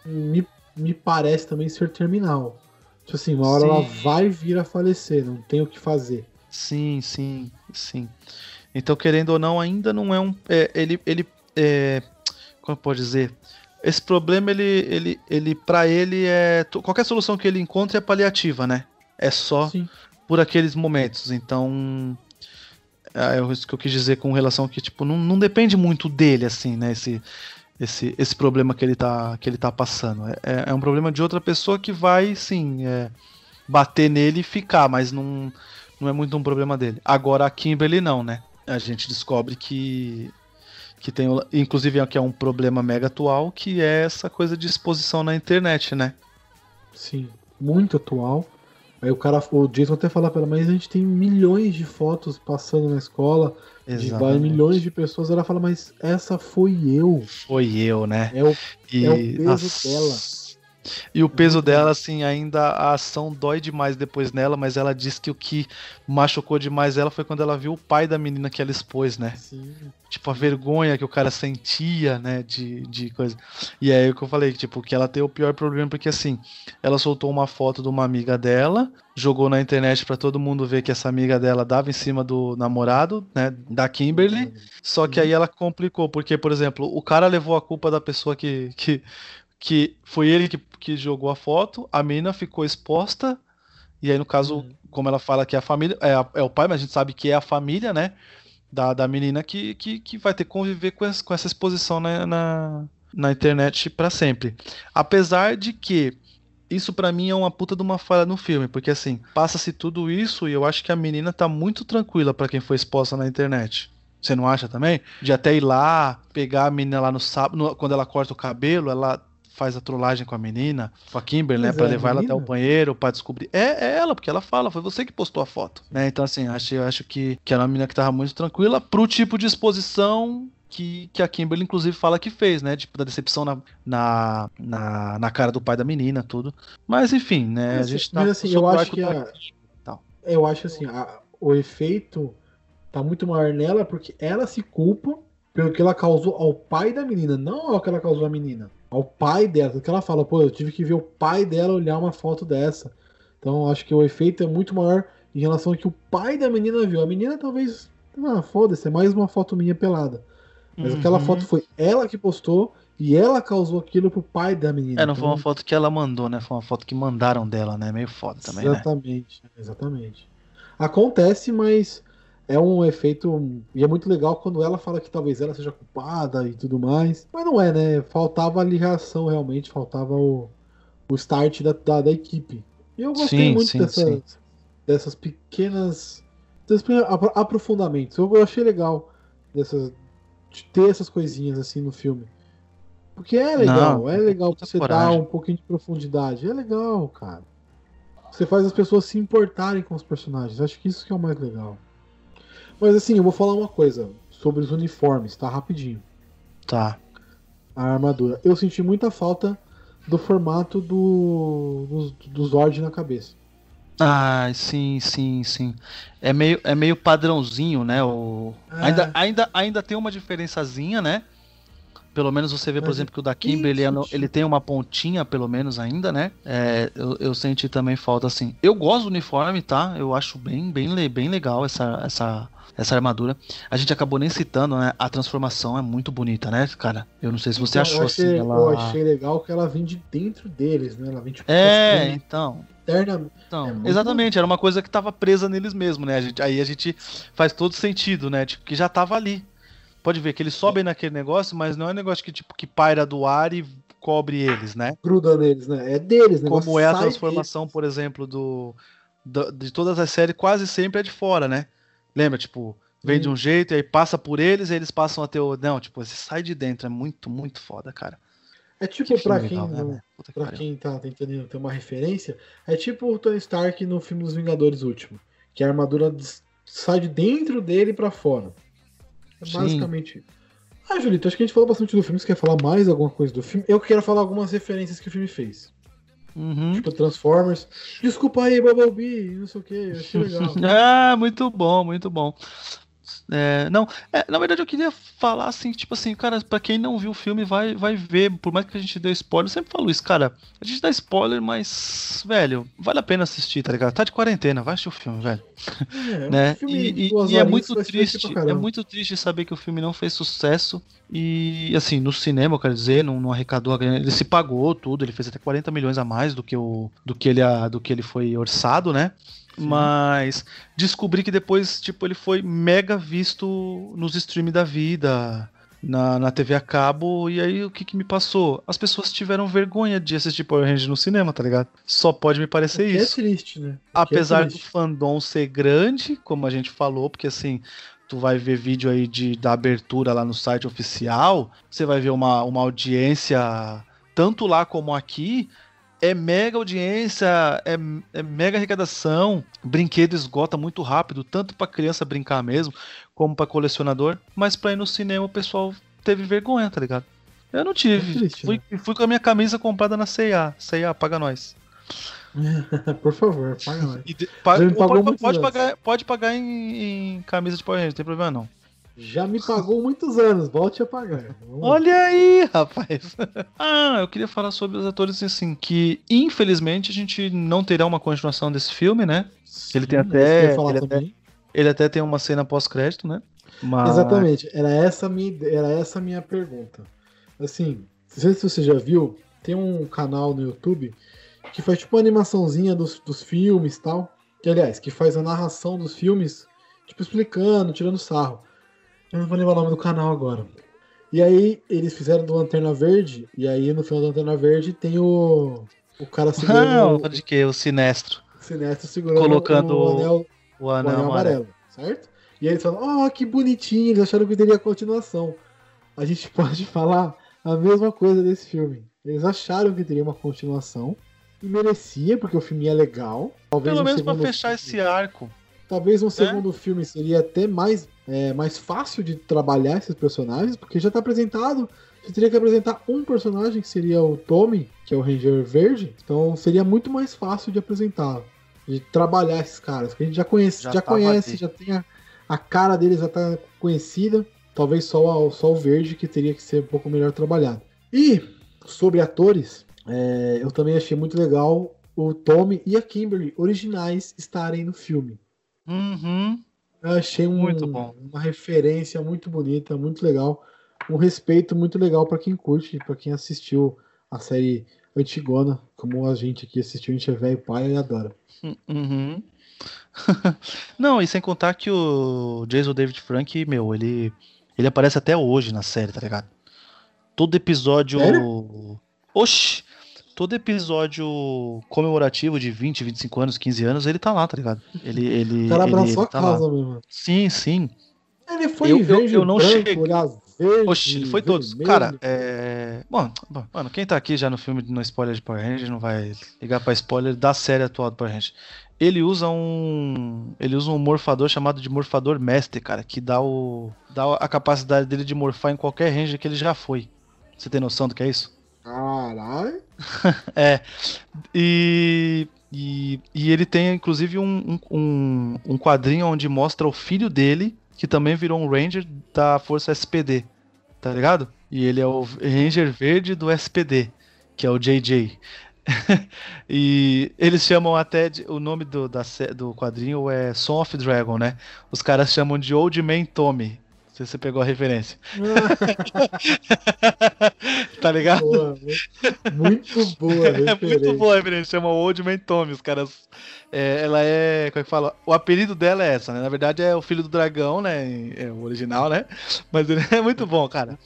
Me, me parece também ser terminal. Tipo assim, uma hora Sim. ela vai vir a falecer, não tem o que fazer. Sim, sim, sim. Então, querendo ou não, ainda não é um. É, ele. ele é, como pode dizer? Esse problema, ele, ele, ele para ele é. Qualquer solução que ele encontre é paliativa, né? É só sim. por aqueles momentos. Então. É, é isso que eu quis dizer com relação que, tipo, não, não depende muito dele, assim, né? Esse, esse, esse problema que ele tá, que ele tá passando. É, é, é um problema de outra pessoa que vai, sim, é, bater nele e ficar, mas não não é muito um problema dele. Agora a Kimberly não, né? A gente descobre que que tem, inclusive, aqui é um problema mega atual, que é essa coisa de exposição na internet, né? Sim, muito atual. Aí o cara, o Jason até fala para ela, mas a gente tem milhões de fotos passando na escola, Exatamente. de milhões de pessoas. Ela fala, mas essa foi eu. Foi eu, né? É o, e... é o peso Nossa. dela. E o peso dela, assim, ainda a ação dói demais depois nela, mas ela diz que o que machucou demais ela foi quando ela viu o pai da menina que ela expôs, né? Sim. Tipo, a vergonha que o cara sentia, né? De, de coisa. E é aí o que eu falei, tipo, que ela tem o pior problema, porque assim, ela soltou uma foto de uma amiga dela, jogou na internet para todo mundo ver que essa amiga dela dava em cima do namorado, né? Da Kimberly. Só que aí ela complicou, porque, por exemplo, o cara levou a culpa da pessoa que, que que foi ele que, que jogou a foto, a menina ficou exposta, e aí no caso, uhum. como ela fala que é a família, é, a, é, o pai, mas a gente sabe que é a família, né, da, da menina que, que, que vai ter que conviver com, essa, com essa exposição na, na, na internet para sempre. Apesar de que isso pra mim é uma puta de uma falha no filme, porque assim, passa-se tudo isso e eu acho que a menina tá muito tranquila pra quem foi exposta na internet. Você não acha também? De até ir lá, pegar a menina lá no sábado, quando ela corta o cabelo, ela faz a trollagem com a menina, com a Kimberly, né, pra é levar ela até o banheiro, pra descobrir. É, é ela, porque ela fala, foi você que postou a foto, né? Então assim, acho, eu acho que, que era uma menina que tava muito tranquila pro tipo de exposição que, que a Kimberly, inclusive, fala que fez, né? Tipo, da decepção na, na, na, na cara do pai da menina, tudo. Mas, enfim, né? Mas, a gente tá mas, assim, eu acho que a- tal. Eu acho assim, a- o efeito tá muito maior nela porque ela se culpa pelo que ela causou ao pai da menina, não ao que ela causou à menina. Ao pai dela, porque ela fala, pô, eu tive que ver o pai dela olhar uma foto dessa. Então acho que o efeito é muito maior em relação ao que o pai da menina viu. A menina talvez, ah, foda-se, é mais uma foto minha pelada. Mas aquela Uhum. foto foi ela que postou e ela causou aquilo pro pai da menina. É, não foi Então, uma foto que ela mandou, né? Foi uma foto que mandaram dela, né? Meio foda também, né? exatamente, exatamente. Acontece, mas é um efeito. E é muito legal quando ela fala que talvez ela seja culpada e tudo mais. Mas não é, né? Faltava a ligação realmente, faltava o, o start da, da, da equipe. E eu gostei Sim, muito sim, dessas, sim. dessas pequenas. desses aprofundamentos. Eu achei legal dessas, de ter essas coisinhas assim no filme. Porque é legal, Não, é legal você dar um pouquinho de profundidade. É legal, cara. Você faz as pessoas se importarem com os personagens. Acho que isso que é o mais legal. Mas assim, eu vou falar uma coisa sobre os uniformes, tá? Rapidinho. Tá. A armadura. Eu senti muita falta do formato do, do, do Zord na cabeça. Ah, sim, sim, sim. É meio, é meio padrãozinho, né? O... É. Ainda, ainda, ainda tem uma diferençazinha, né? Pelo menos você vê, por Mas exemplo, que o da Kimber, ele, é no- ele tem uma pontinha, pelo menos, ainda, né? É, eu, eu senti também falta, assim. Eu gosto do uniforme, tá? Eu acho bem, bem, bem legal essa, essa, essa armadura. A gente acabou nem citando, né? A transformação é muito bonita, né, cara? Eu não sei se você Então, achou eu achei, assim. Eu Ela... achei legal que ela vem de dentro deles, né? Ela vem tipo É, mostrando então. Então, É muito exatamente, era uma coisa que tava presa neles mesmo, né? A gente, aí a gente faz todo sentido, né? Tipo, que já tava ali. Pode ver que eles sobem naquele negócio, mas não é um negócio que, tipo, que paira do ar e cobre eles, né? gruda neles, né? É deles, né? Como é a transformação, por exemplo, do, do- de todas as séries, quase sempre é de fora, né? Lembra, tipo, vem de um jeito e aí passa por eles e eles passam a ter o. Não, tipo, você sai de dentro, é muito, muito foda, cara. É tipo, Que pra quem, legal, né, não- que pra quem tá tentando ter uma referência, é tipo o Tony Stark no filme dos Vingadores último. Que a armadura sai de dentro dele pra fora. É Sim. basicamente isso. Ah, Julito, acho que a gente falou bastante do filme. Você quer falar mais alguma coisa do filme? Eu quero falar algumas referências que o filme fez. Uhum. Tipo Transformers. Desculpa aí, Bumblebee, não sei o que, achei legal. Ah, muito bom, muito bom. É, não, é, na verdade eu queria falar assim, tipo assim, cara, pra quem não viu o filme vai, vai ver, por mais que a gente dê spoiler, eu sempre falo isso, cara, a gente dá spoiler, mas, velho, vale a pena assistir, tá ligado? Tá de quarentena, vai assistir o filme, velho, É, né? filme E, e- e é muito triste, é muito triste saber que o filme não fez sucesso e, assim, no cinema, eu quero dizer, não, não arrecadou, a grana, ele se pagou tudo, ele fez até 40 milhões a mais do que, o, do que, ele, a- do que ele foi orçado, né? Mas descobri que depois, tipo, ele foi mega visto nos streams da vida, na, na TV a cabo, e aí o que que me passou? As pessoas tiveram vergonha de assistir Power Rangers no cinema, tá ligado? Só pode me parecer é isso. triste, né? É Apesar do triste. fandom ser grande, como a gente falou, porque assim, tu vai ver vídeo aí de, da abertura lá no site oficial, você vai ver uma, uma audiência, tanto lá como aqui, é mega audiência, é, é mega arrecadação, brinquedo esgota muito rápido, tanto pra criança brincar mesmo, como pra colecionador, mas pra ir no cinema o pessoal teve vergonha, tá ligado? Eu não tive. É triste, fui, fui com a minha camisa comprada na C&A. C&A, paga nós. Por favor, paga. E de- pa- pode, pode pagar, pode pagar em, em camisa de Power Rangers, não tem problema não. Já me pagou muitos anos, volte a pagar. Vamos. Olha aí, rapaz. ah, eu queria falar sobre os atores assim, que infelizmente a gente não terá uma continuação desse filme, né? Ele tem Sim, até- ele até-. Ele até tem uma cena pós-crédito, né? Mas... Exatamente, era essa, a minha, era essa minha pergunta. Assim, não sei se você já viu, tem um canal no YouTube que faz tipo uma animaçãozinha dos, dos filmes e tal. Que, aliás, que faz a narração dos filmes, tipo, explicando, tirando sarro. Eu não vou lembrar o nome do canal agora. E aí, eles fizeram do Lanterna Verde, e aí no final do Lanterna Verde tem o. O cara segurando Não, o, de que? O Sinestro. o Sinestro segurando Colocando o anel, O o anel anel amarelo. certo? E aí eles falam, oh, que bonitinho, eles acharam que teria continuação. A gente pode falar a mesma coisa desse filme. Eles acharam que teria uma continuação. E merecia, porque o filme é legal. Talvez Pelo menos pra fechar filme- esse arco. Talvez um segundo filme seria até mais, é, mais fácil de trabalhar esses personagens, porque já tá apresentado. Você teria que apresentar um personagem, que seria o Tommy, que é o Ranger Verde. Então seria muito mais fácil de apresentar, de trabalhar esses caras, porque a gente já conhece, Já já, conhece, já tem a, a cara deles já tá conhecida. Talvez só, só o Verde que teria que ser um pouco melhor trabalhado. E sobre atores, é, eu também achei muito legal o Tommy e a Kimberly originais estarem no filme. Uhum. Eu achei um- Muito bom. uma referência muito bonita, muito legal. Um respeito muito legal pra quem curte, pra quem assistiu a série antigona, como a gente aqui assistiu, a gente é velho pai e adora. Uhum. Não, e sem contar que o Jason David Frank, meu, ele, ele aparece até hoje na série, tá ligado? Todo episódio. Sério? Oxi! Todo episódio comemorativo de 20, 25 anos, 15 anos, ele tá lá, tá ligado? Ele, ele, O cara ele, abraçou ele a tá lá. causa mesmo. Sim, sim. Ele foi Eu- eu- verde, eu não branco, cheguei- verde, Oxi, ele foi todos. vermelho. Cara, é. Bom, bom, mano, quem tá aqui já no filme no spoiler de Power Rangers não vai ligar pra spoiler da série atual do Power Rangers. Ele usa um. Ele usa um morfador chamado de morfador mestre, cara, que dá o. dá a capacidade dele de morfar em qualquer ranger que ele já foi. Você tem noção do que é isso? Caralho. É. E. E, e ele tem inclusive um, um, um- quadrinho onde mostra o filho dele, que também virou um Ranger da Força SPD. Tá ligado? E ele é o Ranger Verde do SPD, que é o JJ. e eles chamam até. de- o nome do, da, do quadrinho é Son of Dragon, né? Os caras chamam de Old Man Tommy. Não sei se você pegou a referência. tá ligado? Boa, muito boa É muito referência. boa a referência, chama Old Man Tommy, os caras. é, ela é. Como é que fala? O apelido dela é essa, né? Na verdade é o filho do dragão, né? É o original, né? Mas ele é muito bom, cara.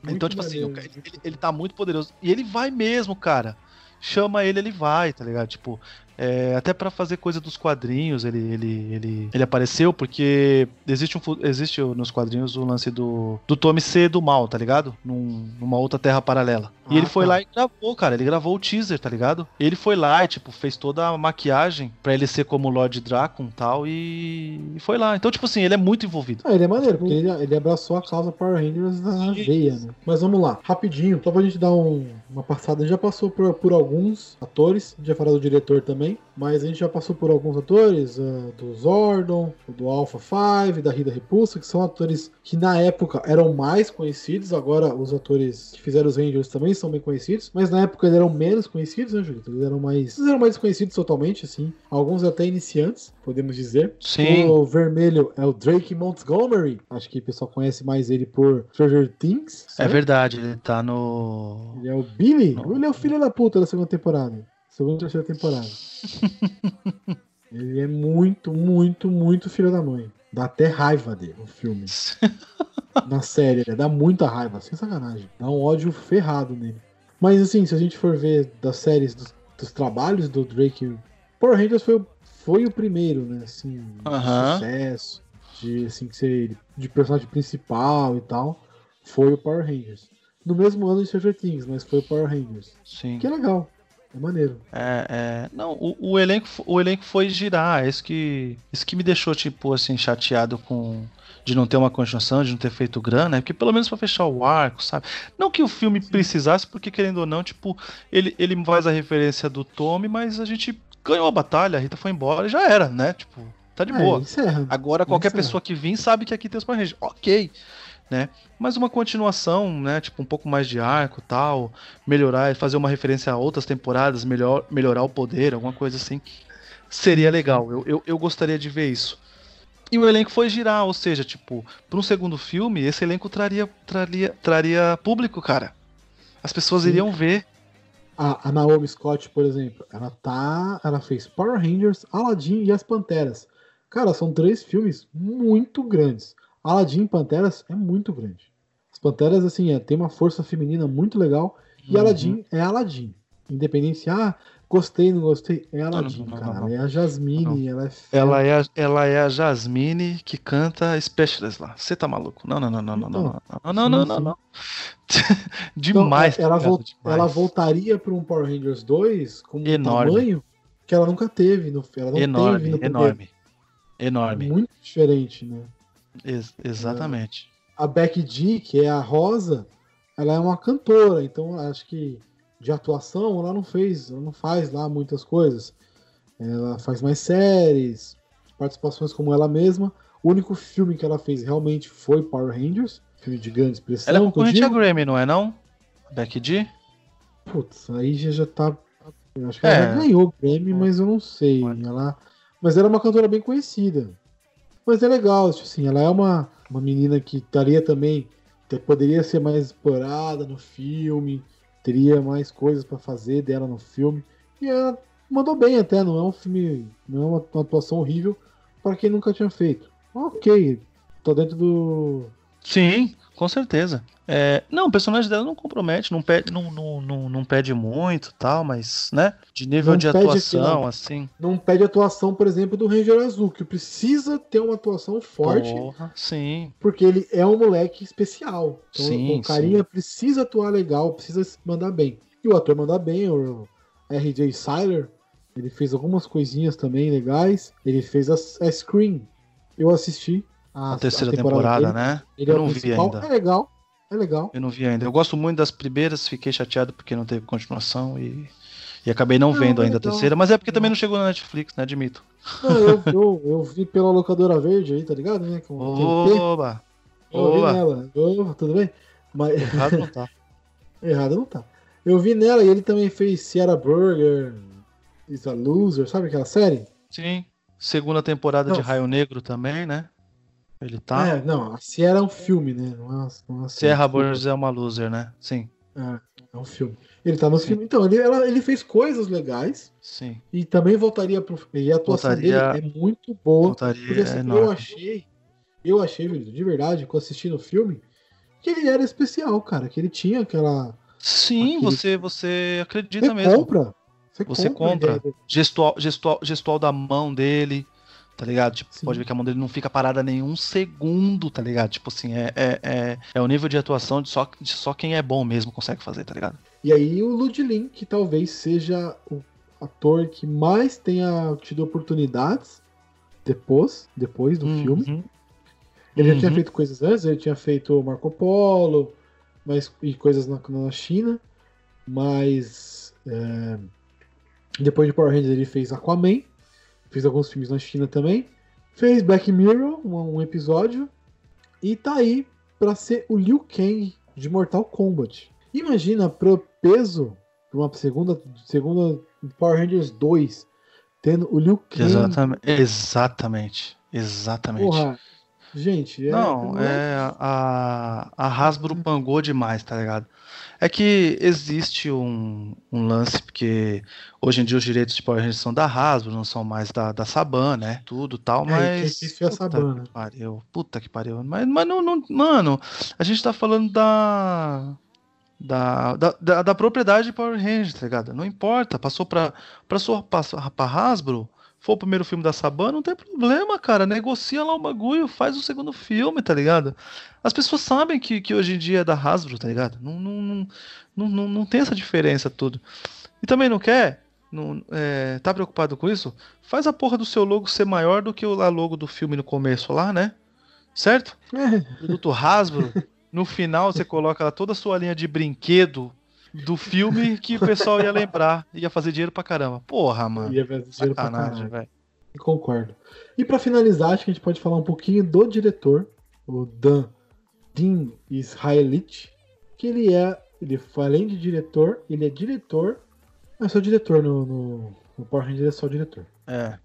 Muito então, tipo assim, maneiro. cara, ele, ele tá muito poderoso. E ele vai mesmo, cara. Chama ele, ele vai, tá ligado? Tipo, é, até pra fazer coisa dos quadrinhos, ele, ele, ele, ele apareceu, porque existe, um, existe nos quadrinhos o lance do, do Tommy ser do mal, tá ligado? Num- numa outra terra paralela. E Ah, ele foi tá. lá e gravou, cara. Ele gravou o teaser, tá ligado? Ele foi lá e, tipo, fez toda a maquiagem pra ele ser como Lord Dracon e tal, e, foi lá. Então, tipo assim, ele é muito envolvido. Ah, ele é maneiro, porque ele, ele abraçou a causa Power Rangers na veia, né? Mas vamos lá, rapidinho, só pra gente dar um- uma passada. A gente já passou por, por alguns atores, a gente já falou do diretor também, mas a gente já passou por alguns atores, ah, do Zordon, do Alpha 5, da Rita Repulsa, que são atores que na época eram mais conhecidos, agora os atores que fizeram os Rangers também são bem conhecidos, mas na época eles eram menos conhecidos, né, Julito? Eles eram mais, eles eram mais desconhecidos totalmente, assim, alguns até iniciantes, podemos dizer. Sim. O vermelho é o Drake Montgomery. Acho que o pessoal conhece mais ele por Stranger Things. É certo? verdade, ele tá no. Ele é o Billy. Não. Ele é o filho da puta da segunda temporada. Segunda e terceira temporada. ele é muito, muito, muito filho da mãe. Dá até raiva dele no filme. Na série, né? dá muita raiva, sem sacanagem. Dá um ódio ferrado nele. Mas assim, se a gente for ver das séries, dos, dos trabalhos do Drake, Power Rangers foi, o- foi o primeiro, né? Assim, de Aham. sucesso, de assim, que ser de personagem principal e tal. Foi o Power Rangers. No mesmo ano de Stranger Things, mas foi o Power Rangers. Sim. Que é legal. É maneiro. É, é, não, o, o elenco, o elenco foi girar, é isso que, isso que me deixou, tipo, assim, chateado com de não ter uma continuação, de não ter feito grana, é porque pelo menos pra fechar o arco, sabe? Não que o filme precisasse, porque querendo ou não, tipo, ele, ele faz a referência do Tommy, mas a gente ganhou a batalha, a Rita foi embora e já era, né? Tipo, tá de É, boa. encerra. Agora qualquer Encerra. pessoa que vir sabe que aqui tem os Power. Ok, né? Mas uma continuação, né? Tipo, um pouco mais de arco tal, melhorar, fazer uma referência a outras temporadas, melhor, melhorar o poder, alguma coisa assim. Seria legal. Eu, eu, eu gostaria de ver isso. E o elenco foi girar, ou seja, tipo, para um segundo filme, esse elenco traria, traria, traria público, cara. As pessoas Sim. iriam ver. A, a Naomi Scott, por exemplo, ela tá. Ela fez Power Rangers, Aladdin e As Panteras. Cara, são três filmes muito grandes. Aladdin e Panteras é muito grande. As Panteras, assim, é, tem uma força feminina muito legal. E Uhum. Aladdin é Aladdin. independente se, ah, gostei, não gostei, é a Não, não, Aladdin, não, cara. É a Jasmine, ela é Ela é, a, ela é a Jasmine que canta Specialist lá. Você tá maluco? Não, não, não, não, não, não, não, não, não, não, não. Então, Demais. ela, tá ligado? vol- Demais. ela voltaria para um Power Rangers 2 com um Enorme. tamanho que ela nunca teve. No, ela não teve Enorme, no primeiro. enorme. Enorme. Muito diferente, né? Ex- exatamente. A Becky G, que é a Rosa, ela é uma cantora, então acho que de atuação ela não fez, ela não faz lá muitas coisas. Ela faz mais séries, participações como ela mesma. O único filme que ela fez realmente foi Power Rangers, filme de grande expressão. Ela é concorrente a. Grammy, não é não? Becky G? Putz, aí já, já tá. Eu acho que É. ela ganhou o Grammy, mas eu não sei. Ela, mas ela é uma cantora bem conhecida. Mas é legal, tipo assim, ela é uma, uma menina que estaria também. Poderia ser mais explorada no filme, teria mais coisas pra fazer dela no filme. E ela mandou bem até, não é um filme. Não é uma, uma atuação horrível para quem nunca tinha feito. Ok, tá dentro do. Sim, com certeza. É, não, o personagem dela não compromete, não pede, não, não, não, não pede muito tal, mas, né? De nível Não de pede atuação, assim. Não pede atuação, por exemplo, do Ranger Azul, que precisa ter uma atuação forte. Porra, sim. porque ele é um moleque especial. Então Sim, o carinha sim. precisa atuar legal, precisa mandar bem. E o ator manda bem, o R.J. Siler, ele fez algumas coisinhas também legais. Ele fez a, a Scream. Eu assisti a, A terceira a temporada, dele. né? Ele Eu é não vi ainda. É legal, é legal. Eu não vi ainda. Eu gosto muito das primeiras, fiquei chateado porque não teve continuação e, e acabei não, Não, vendo ainda a legal. terceira, mas é porque também não chegou na Netflix, né? Admito. Não, eu, eu, eu vi pela locadora verde aí, tá ligado? Né? Com. Oba! Eu vi Oba! nela. Ô, tudo bem? Mas Errado não tá. errado não tá. Eu vi nela e ele também fez Sierra Burger, Is a Loser, sabe aquela série? Sim. Segunda temporada Não. de Raio Negro também, né? Ele tá. É, não, a Sierra é um filme, né? Não é, uma- não é. Serra Burgers é uma loser, né? Sim. É, é um filme. Ele tá no filme. Então, ele, ela- ele fez coisas legais Sim. e também voltaria pro. E a atuação Voltaria- dele é muito boa. Voltaria Porque assim, é eu achei. Eu achei, de verdade, quando assisti no filme, que ele era especial, cara. Que ele tinha aquela. Sim, Aquele- você, você acredita Você mesmo. compra. Você, Você compra. compra. Gestual, gestual, gestual da mão dele, tá ligado? Tipo, Sim. pode ver que a mão dele não fica parada nenhum segundo, tá ligado? Tipo assim, é, é, é, é o nível de atuação de só, de só quem é bom mesmo consegue fazer, tá ligado? E aí o Ludlin, que talvez seja o ator que mais tenha tido oportunidades depois, depois do filme. Uhum. Ele já tinha Uhum. feito coisas antes, ele tinha feito Marco Polo mas, e coisas na, na China, mas é, depois de Power Rangers ele fez Aquaman, fez alguns filmes na China também, fez Black Mirror, um, um episódio, e tá aí pra ser o Liu Kang de Mortal Kombat. Imagina pro peso de uma segunda, segunda Power Rangers 2, tendo o Liu Kang. Exatamente. Exatamente. Exatamente. Porra, gente, é, Não, é a, a Hasbro pangou demais, tá ligado? É que existe um, um lance, porque hoje em dia os direitos de Power Rangers são da Hasbro, não são mais da, da Saban, né? Tudo tal, É, mas. fez foi a puta Saban, né? que pariu, puta que pariu. Mas, mas não, não- mano, a gente tá falando da. Da, da, da, da propriedade de Power Rangers, tá ligado? Não importa, passou pra, pra, sua, passou pra Hasbro, foi o primeiro filme da Saban, não tem problema, cara. Negocia lá o bagulho, faz o segundo filme, tá ligado? As pessoas sabem que, que hoje em dia é da Hasbro, tá ligado? Não, não, não, não, não, tem essa diferença tudo. E também não quer? Não, é, tá preocupado com isso? Faz a porra do seu logo ser maior do que o logo do filme no começo lá, né? Certo? É, Produto Hasbro. No final você coloca lá toda a sua linha de brinquedo do filme que o pessoal ia lembrar. Ia fazer dinheiro pra caramba. Porra, mano. ia fazer dinheiro pra caralho. velho. Concordo. E pra finalizar, acho que a gente pode falar um pouquinho do diretor, o Dan Dean Israelite, que ele é, ele foi, além de diretor, ele é diretor, mas só diretor no, no, no Power Rangers é só diretor. É.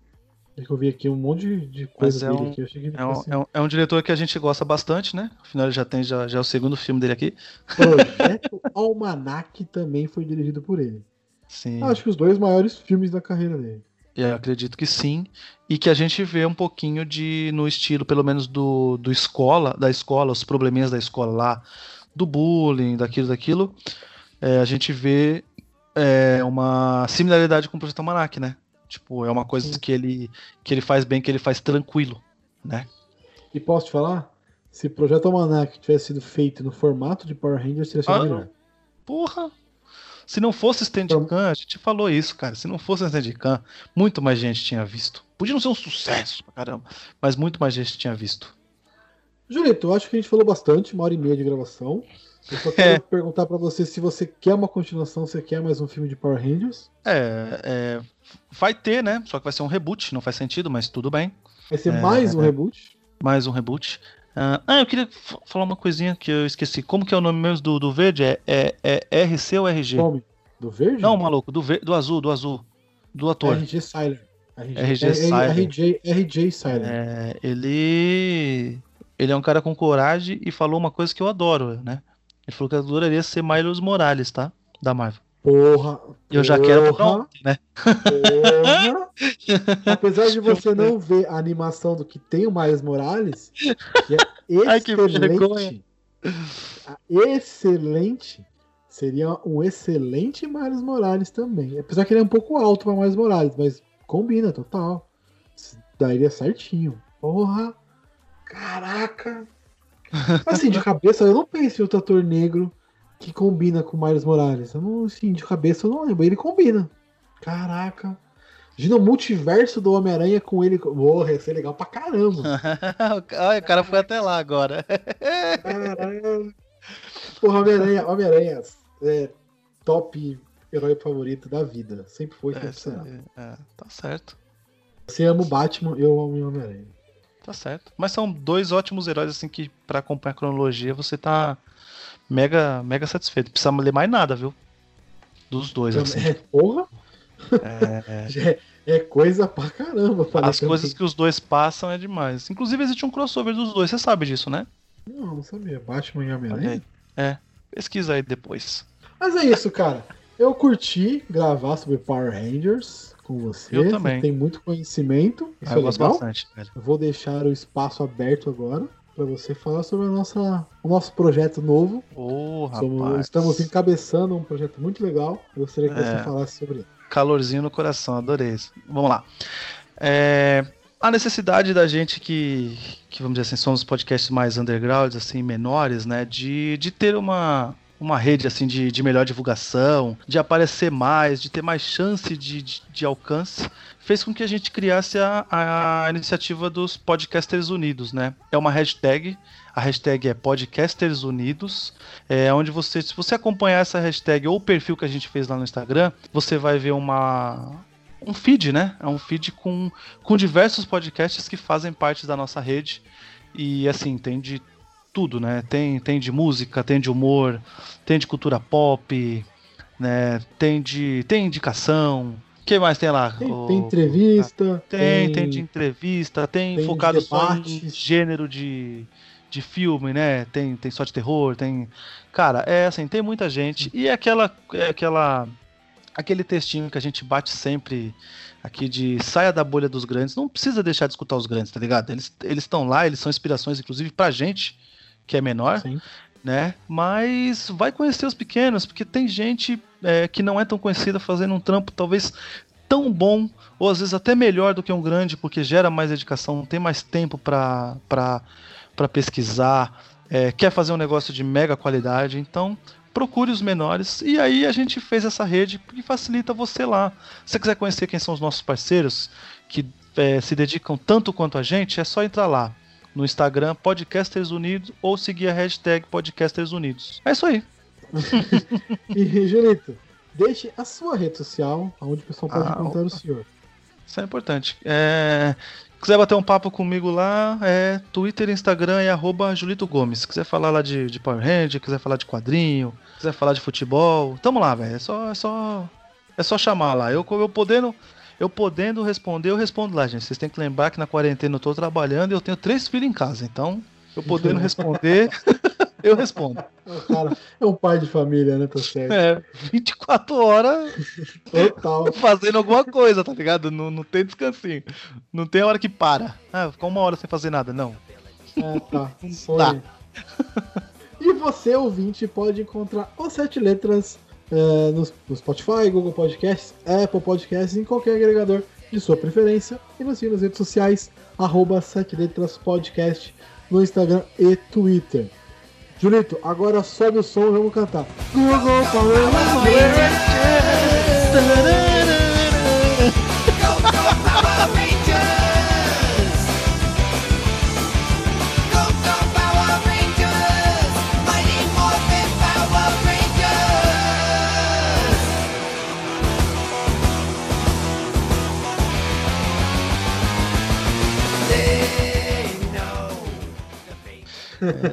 É que eu vi aqui um monte de, coisa é dele um- aqui, eu cheguei É um, é, um, é um diretor que a gente gosta bastante, né? Afinal, ele já tem já, já é o segundo filme dele aqui. Projeto Almanac também foi dirigido por ele. Sim. Acho que os dois maiores filmes da carreira dele. Eu acredito que sim. E que a gente vê um pouquinho de, no estilo, pelo menos, do, do escola, da escola, os probleminhas da escola lá, do bullying, daquilo, daquilo. É, a gente vê é uma similaridade com o Projeto Almanac, né? Tipo, é uma coisa Sim. que ele, que ele faz bem, que ele faz tranquilo, né? E posso te falar? Se o Projeto Almanac tivesse sido feito no formato de Power Rangers, teria sido Ah, melhor. Porra! Se não fosse Steadicam, a gente falou isso, cara. Se não fosse Steadicam, muito mais gente tinha visto. Podia não ser um sucesso pra caramba, mas muito mais gente tinha visto. Julito, eu acho que a gente falou bastante, uma hora e meia de gravação. Eu só quero perguntar pra você se você quer uma continuação, você quer mais um filme de Power Rangers. É, é, vai ter, né? Só que vai ser um reboot, não faz sentido, mas tudo bem. Vai ser É, mais um é. reboot. Mais um reboot. Ah, ah, eu queria falar uma coisinha que eu esqueci. Como que é o nome mesmo do, do verde? É, é, é RC ou RG? Nome do verde? Não, maluco, do, ver, do azul, do azul. Do ator. RG Siler. RG é- é- Siler. RJ, RJ Siler. É, ele. Ele é um cara com coragem e falou uma coisa que eu adoro, né? Ele falou que adoraria ser Miles Morales, tá? Da Marvel. Porra. Eu já quero pra porra, ontem, né? porra. Apesar de você não ver a animação do que tem o Miles Morales, que é Ai, que excelente. excelente. Seria um excelente Miles Morales também. Apesar que ele é um pouco alto para Miles Morales, mas combina total. Daria certinho. Porra. Caraca. Assim, de cabeça, eu não penso em outro ator negro que combina com o Miles Morales. Eu não, assim, de cabeça eu não lembro. Ele combina. Caraca. Imagina o multiverso do Homem-Aranha com ele. Porra, ia ser legal pra caramba. Ai, o cara foi até lá agora. Caralho. Porra, Homem-Aranha, Homem-Aranha é top herói favorito da vida. Sempre foi, sempre É, será. é, tá certo. Você ama o Batman, eu amo o Homem-Aranha. Tá certo. Mas são dois ótimos heróis, assim, que pra acompanhar a cronologia você tá mega, mega satisfeito. Precisa ler mais nada, viu? Dos dois, assim. É, porra, É, é, é coisa pra caramba. as coisas também. que os dois passam é demais. Inclusive, existe um crossover dos dois, você sabe disso, né? Não, não sabia. Batman e Homem-Aranha. É. Pesquisa aí depois. Mas é isso, cara. Eu curti gravar sobre Power Rangers com você. Eu também. Você tem muito conhecimento. Isso Ah, é eu gosto legal. bastante, velho. Eu vou deixar o espaço aberto agora para você falar sobre a nossa, o nosso projeto novo. Ô, Somos- estamos encabeçando um projeto muito legal. Eu gostaria que É. você falasse sobre ele. Calorzinho no coração, adorei isso. Vamos lá. É, a necessidade da gente que, que, vamos dizer assim, somos podcasts mais undergrounds, assim, menores, né, de, de ter uma, uma rede, assim, de, de melhor divulgação, de aparecer mais, de ter mais chance de, de, de alcance, fez com que a gente criasse a, a iniciativa dos Podcasters Unidos, né? É uma hashtag, a hashtag é Podcasters Unidos, é onde você, se você acompanhar essa hashtag ou o perfil que a gente fez lá no Instagram, você vai ver uma um feed, né? É um feed com, com diversos podcasts que fazem parte da nossa rede e assim tem de tudo, né? Tem tem de música, tem de humor, tem de cultura pop, né? Tem de tem indicação. O que mais tem lá? Tem, O- tem entrevista. tem, tem de entrevista, tem, tem focado só em gênero de, de filme, né? Tem, tem só de terror, tem. Cara, é assim, tem muita gente. E é aquela. É aquela. Aquele textinho que a gente bate sempre aqui de saia da bolha dos grandes. Não precisa deixar de escutar os grandes, tá ligado? Eles estão lá, eles são inspirações, inclusive, pra gente, que é menor Sim. né? Mas vai conhecer os pequenos, porque tem gente é, que não é tão conhecida fazendo um trampo talvez tão bom, ou às vezes até melhor do que um grande, porque gera mais dedicação, tem mais tempo para pesquisar, é, quer fazer um negócio de mega qualidade, então procure os menores. E aí a gente fez essa rede que facilita você lá. Se você quiser conhecer quem são os nossos parceiros, que é, se dedicam tanto quanto a gente, é só entrar lá no Instagram Podcasters Unidos ou seguir a hashtag Podcasters Unidos. É isso aí. E, Julito, deixe a sua rede social, onde o pessoal pode Ah, encontrar o senhor. Isso é importante. É, quiser bater um papo comigo lá, é Twitter, Instagram e arroba Julito Gomes. Se quiser falar lá de, de Power Ranger, quiser falar de quadrinho, quiser falar de futebol, tamo lá, velho. É só, é só. É só chamar lá. Eu, eu podendo. Eu podendo responder, eu respondo lá, gente. Vocês têm que lembrar que na quarentena eu tô trabalhando e eu tenho três filhos em casa. Então, eu podendo responder, eu respondo. O cara é um pai de família, né? Tá certo. É, 24 horas Total. fazendo alguma coisa, tá ligado? Não, não tem descansinho. Não tem hora que para. Ah, ficar uma hora sem fazer nada, não. É, tá. Tá. E você, ouvinte, pode encontrar os Sete Letras é, no, no Spotify, Google Podcasts, Apple Podcasts, em qualquer agregador de sua preferência. E nos siga nas redes sociais, arroba 7 letras podcast no Instagram e Twitter. Julito, agora sobe o som e vamos cantar. Google Power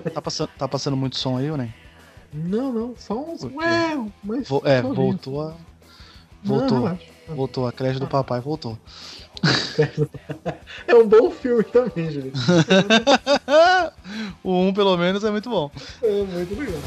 É, tá, passando, tá passando muito som aí, ou nem? Não, não, só uns. Ué, mas Vo- é, voltou a. Não, Voltou. relaxa. Voltou. A creche do papai voltou. É um bom filme também, Julito. o um, pelo menos, é muito bom. É muito legal.